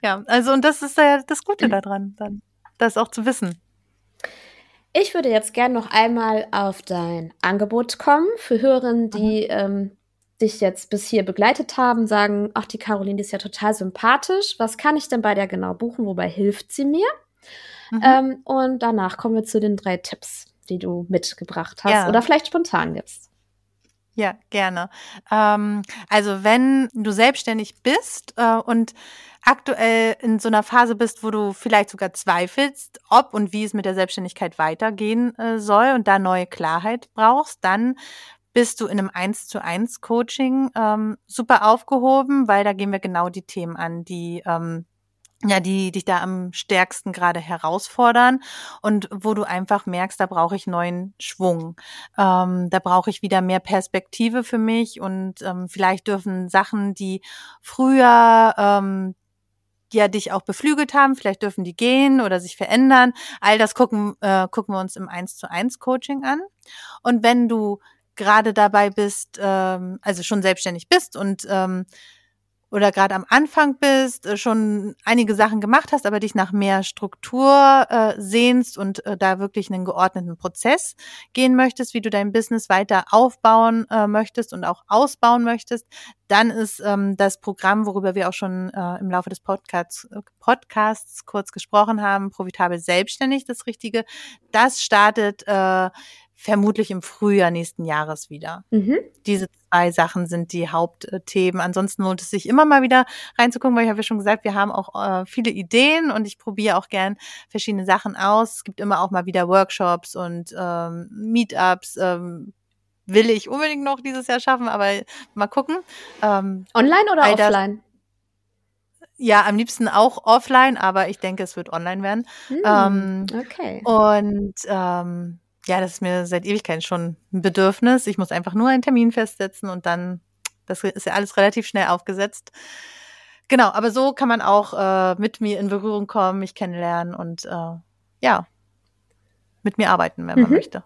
Ja, also und das ist ja das Gute daran, dann das auch zu wissen. Ich würde jetzt gerne noch einmal auf dein Angebot kommen für Hörerinnen, die mhm. ähm, dich jetzt bis hier begleitet haben, sagen, ach, die Caroline die ist ja total sympathisch. Was kann ich denn bei der genau buchen? Wobei hilft sie mir? Mhm. Ähm, und danach kommen wir zu den drei Tipps, die du mitgebracht hast ja. oder vielleicht spontan gibst. Ja, gerne. Ähm, also wenn du selbstständig bist äh, und aktuell in so einer Phase bist, wo du vielleicht sogar zweifelst, ob und wie es mit der Selbstständigkeit weitergehen äh, soll und da neue Klarheit brauchst, dann bist du in einem 1 zu 1 Coaching ähm, super aufgehoben, weil da gehen wir genau die Themen an, die ähm, ja, die dich da am stärksten gerade herausfordern und wo du einfach merkst, da brauche ich neuen Schwung. Ähm, da brauche ich wieder mehr Perspektive für mich und ähm, vielleicht dürfen Sachen, die früher ähm, ja dich auch beflügelt haben, vielleicht dürfen die gehen oder sich verändern. All das gucken, äh, gucken wir uns im 1 zu 1 Coaching an. Und wenn du gerade dabei bist, ähm, also schon selbstständig bist und ähm, oder gerade am Anfang bist, äh, schon einige Sachen gemacht hast, aber dich nach mehr Struktur äh, sehnst und äh, da wirklich einen geordneten Prozess gehen möchtest, wie du dein Business weiter aufbauen äh, möchtest und auch ausbauen möchtest, dann ist ähm, das Programm, worüber wir auch schon äh, im Laufe des Podcasts, Podcasts kurz gesprochen haben, profitabel selbstständig, das Richtige. Das startet äh, vermutlich im Frühjahr nächsten Jahres wieder. Mhm. Diese zwei Sachen sind die Hauptthemen. Ansonsten lohnt es sich immer mal wieder reinzugucken, weil ich habe ja schon gesagt, wir haben auch äh, viele Ideen und ich probiere auch gern verschiedene Sachen aus. Es gibt immer auch mal wieder Workshops und ähm, Meetups. Ähm, will ich unbedingt noch dieses Jahr schaffen, aber mal gucken. Ähm, Online oder offline? Ja, am liebsten auch offline, aber ich denke, es wird online werden. Hm, ähm, okay. Und ähm, ja, das ist mir seit Ewigkeiten schon ein Bedürfnis. Ich muss einfach nur einen Termin festsetzen und dann, das ist ja alles relativ schnell aufgesetzt. Genau, aber so kann man auch äh, mit mir in Berührung kommen, mich kennenlernen und äh, ja, mit mir arbeiten, wenn man mhm. möchte.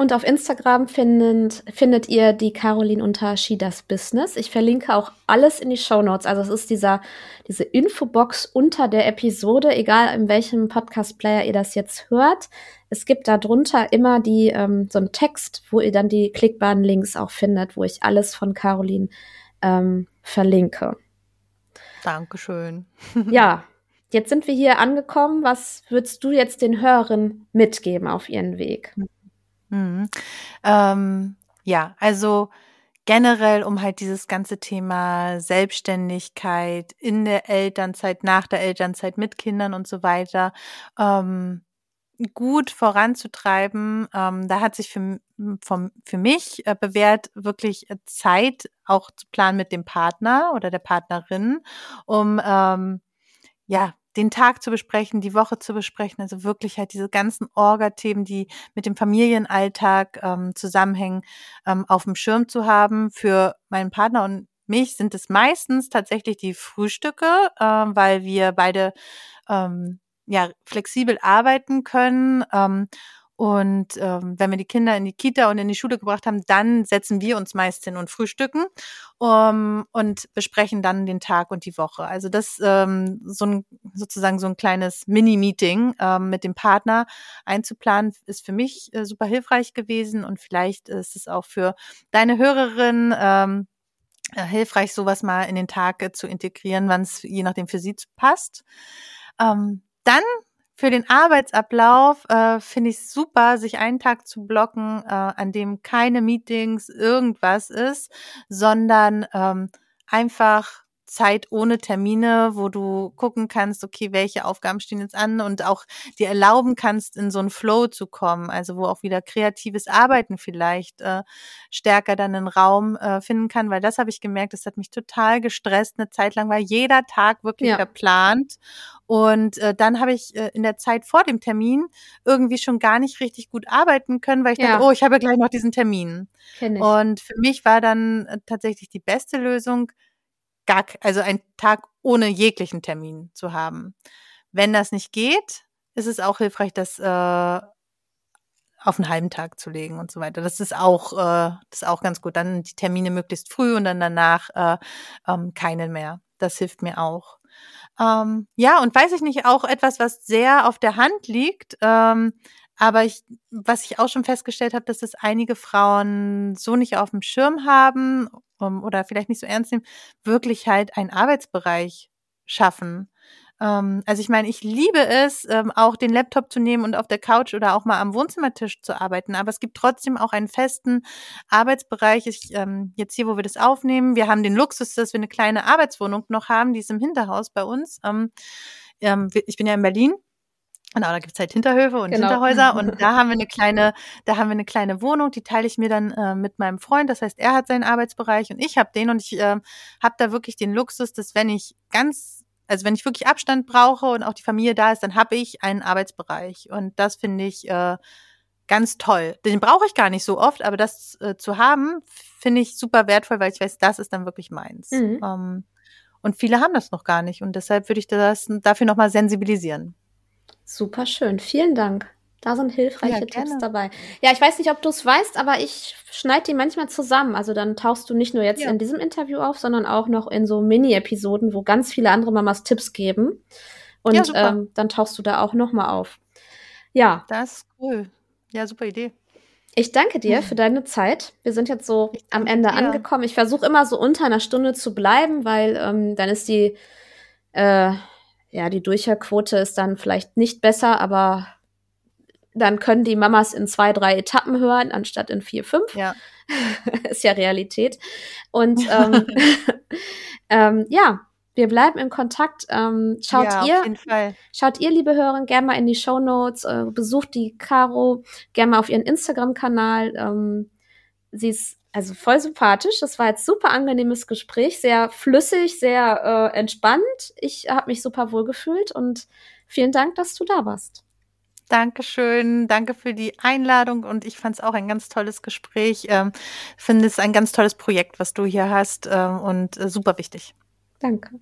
Und auf Instagram findet, findet ihr die Caroline unter Shidas Business. Ich verlinke auch alles in die Show Notes. Also es ist dieser, diese Infobox unter der Episode, egal in welchem Podcast-Player ihr das jetzt hört. Es gibt da drunter immer die, ähm, so einen Text, wo ihr dann die klickbaren Links auch findet, wo ich alles von Caroline ähm, verlinke. Dankeschön. ja, jetzt sind wir hier angekommen. Was würdest du jetzt den Hörern mitgeben auf ihren Weg? Mhm. Ähm, ja, also generell um halt dieses ganze Thema Selbstständigkeit in der Elternzeit, nach der Elternzeit mit Kindern und so weiter, ähm, gut voranzutreiben. Ähm, da hat sich für, vom, für mich äh, bewährt, wirklich äh, Zeit auch zu planen mit dem Partner oder der Partnerin, um ähm, ja den Tag zu besprechen, die Woche zu besprechen, also wirklich halt diese ganzen Orga-Themen, die mit dem Familienalltag ähm, zusammenhängen, ähm, auf dem Schirm zu haben. Für meinen Partner und mich sind es meistens tatsächlich die Frühstücke, äh, weil wir beide ähm, ja flexibel arbeiten können. Ähm, und ähm, wenn wir die Kinder in die Kita und in die Schule gebracht haben, dann setzen wir uns meist hin und frühstücken um, und besprechen dann den Tag und die Woche. Also das ähm, so ein sozusagen so ein kleines Mini-Meeting ähm, mit dem Partner einzuplanen, ist für mich äh, super hilfreich gewesen und vielleicht ist es auch für deine Hörerin ähm, äh, hilfreich, sowas mal in den Tag äh, zu integrieren, wann es je nachdem für sie passt. Ähm, dann für den Arbeitsablauf äh, finde ich super, sich einen Tag zu blocken, äh, an dem keine Meetings, irgendwas ist, sondern ähm, einfach Zeit ohne Termine, wo du gucken kannst, okay, welche Aufgaben stehen jetzt an und auch dir erlauben kannst, in so einen Flow zu kommen, also wo auch wieder kreatives Arbeiten vielleicht äh, stärker dann einen Raum äh, finden kann, weil das habe ich gemerkt, das hat mich total gestresst. Eine Zeit lang war jeder Tag wirklich ja. verplant und äh, dann habe ich äh, in der Zeit vor dem Termin irgendwie schon gar nicht richtig gut arbeiten können, weil ich ja. dachte, oh, ich habe gleich noch diesen Termin. Und für mich war dann äh, tatsächlich die beste Lösung, gar, also einen Tag ohne jeglichen Termin zu haben. Wenn das nicht geht, ist es auch hilfreich, das äh, auf einen halben Tag zu legen und so weiter. Das ist auch, äh, das ist auch ganz gut. Dann die Termine möglichst früh und dann danach äh, ähm, keinen mehr. Das hilft mir auch. Ähm, ja, und weiß ich nicht, auch etwas, was sehr auf der Hand liegt, ähm, aber ich, was ich auch schon festgestellt habe, dass es einige Frauen so nicht auf dem Schirm haben um, oder vielleicht nicht so ernst nehmen, wirklich halt einen Arbeitsbereich schaffen. Ähm, also ich meine, ich liebe es, ähm, auch den Laptop zu nehmen und auf der Couch oder auch mal am Wohnzimmertisch zu arbeiten. Aber es gibt trotzdem auch einen festen Arbeitsbereich. Ich, ähm, jetzt hier, wo wir das aufnehmen, wir haben den Luxus, dass wir eine kleine Arbeitswohnung noch haben, die ist im Hinterhaus bei uns. Ähm, ähm, ich bin ja in Berlin Genau, da gibt's halt Hinterhöfe und genau. Hinterhäuser und da haben wir eine kleine, da haben wir eine kleine Wohnung, die teile ich mir dann äh, mit meinem Freund. Das heißt, er hat seinen Arbeitsbereich und ich habe den und ich äh, habe da wirklich den Luxus, dass wenn ich ganz, also wenn ich wirklich Abstand brauche und auch die Familie da ist, dann habe ich einen Arbeitsbereich und das finde ich äh, ganz toll. Den brauche ich gar nicht so oft, aber das äh, zu haben, finde ich super wertvoll, weil ich weiß, das ist dann wirklich meins. Mhm. Ähm, und viele haben das noch gar nicht und deshalb würde ich das dafür nochmal sensibilisieren. Super schön. Vielen Dank. Da sind hilfreiche ja, Tipps dabei. Ja, ich weiß nicht, ob du es weißt, aber ich schneide die manchmal zusammen. Also dann tauchst du nicht nur jetzt ja. in diesem Interview auf, sondern auch noch in so Mini-Episoden, wo ganz viele andere Mamas Tipps geben. Und ja, ähm, dann tauchst du da auch noch mal auf. Ja. Das ist cool. Ja, super Idee. Ich danke dir für deine Zeit. Wir sind jetzt so am Ende angekommen. Ich versuche immer so unter einer Stunde zu bleiben, weil ähm, dann ist die äh, ja, die Durchhaltquote ist dann vielleicht nicht besser, aber dann können die Mamas in zwei, drei Etappen hören, anstatt in vier, fünf. Ja. ist ja Realität. Und ähm, ähm, ja, wir bleiben in Kontakt. Ähm, schaut ja, ihr, schaut ihr, liebe Hörer, gerne mal in die Show Notes, äh, besucht die Caro gerne mal auf ihren Instagram-Kanal. Ähm, sie ist also voll sympathisch. Das war jetzt super angenehmes Gespräch, sehr flüssig, sehr äh, entspannt. Ich habe mich super wohl gefühlt und vielen Dank, dass du da warst. Dankeschön, danke für die Einladung und ich fand es auch ein ganz tolles Gespräch. Ähm, finde es ein ganz tolles Projekt, was du hier hast ähm, und äh, super wichtig. Danke.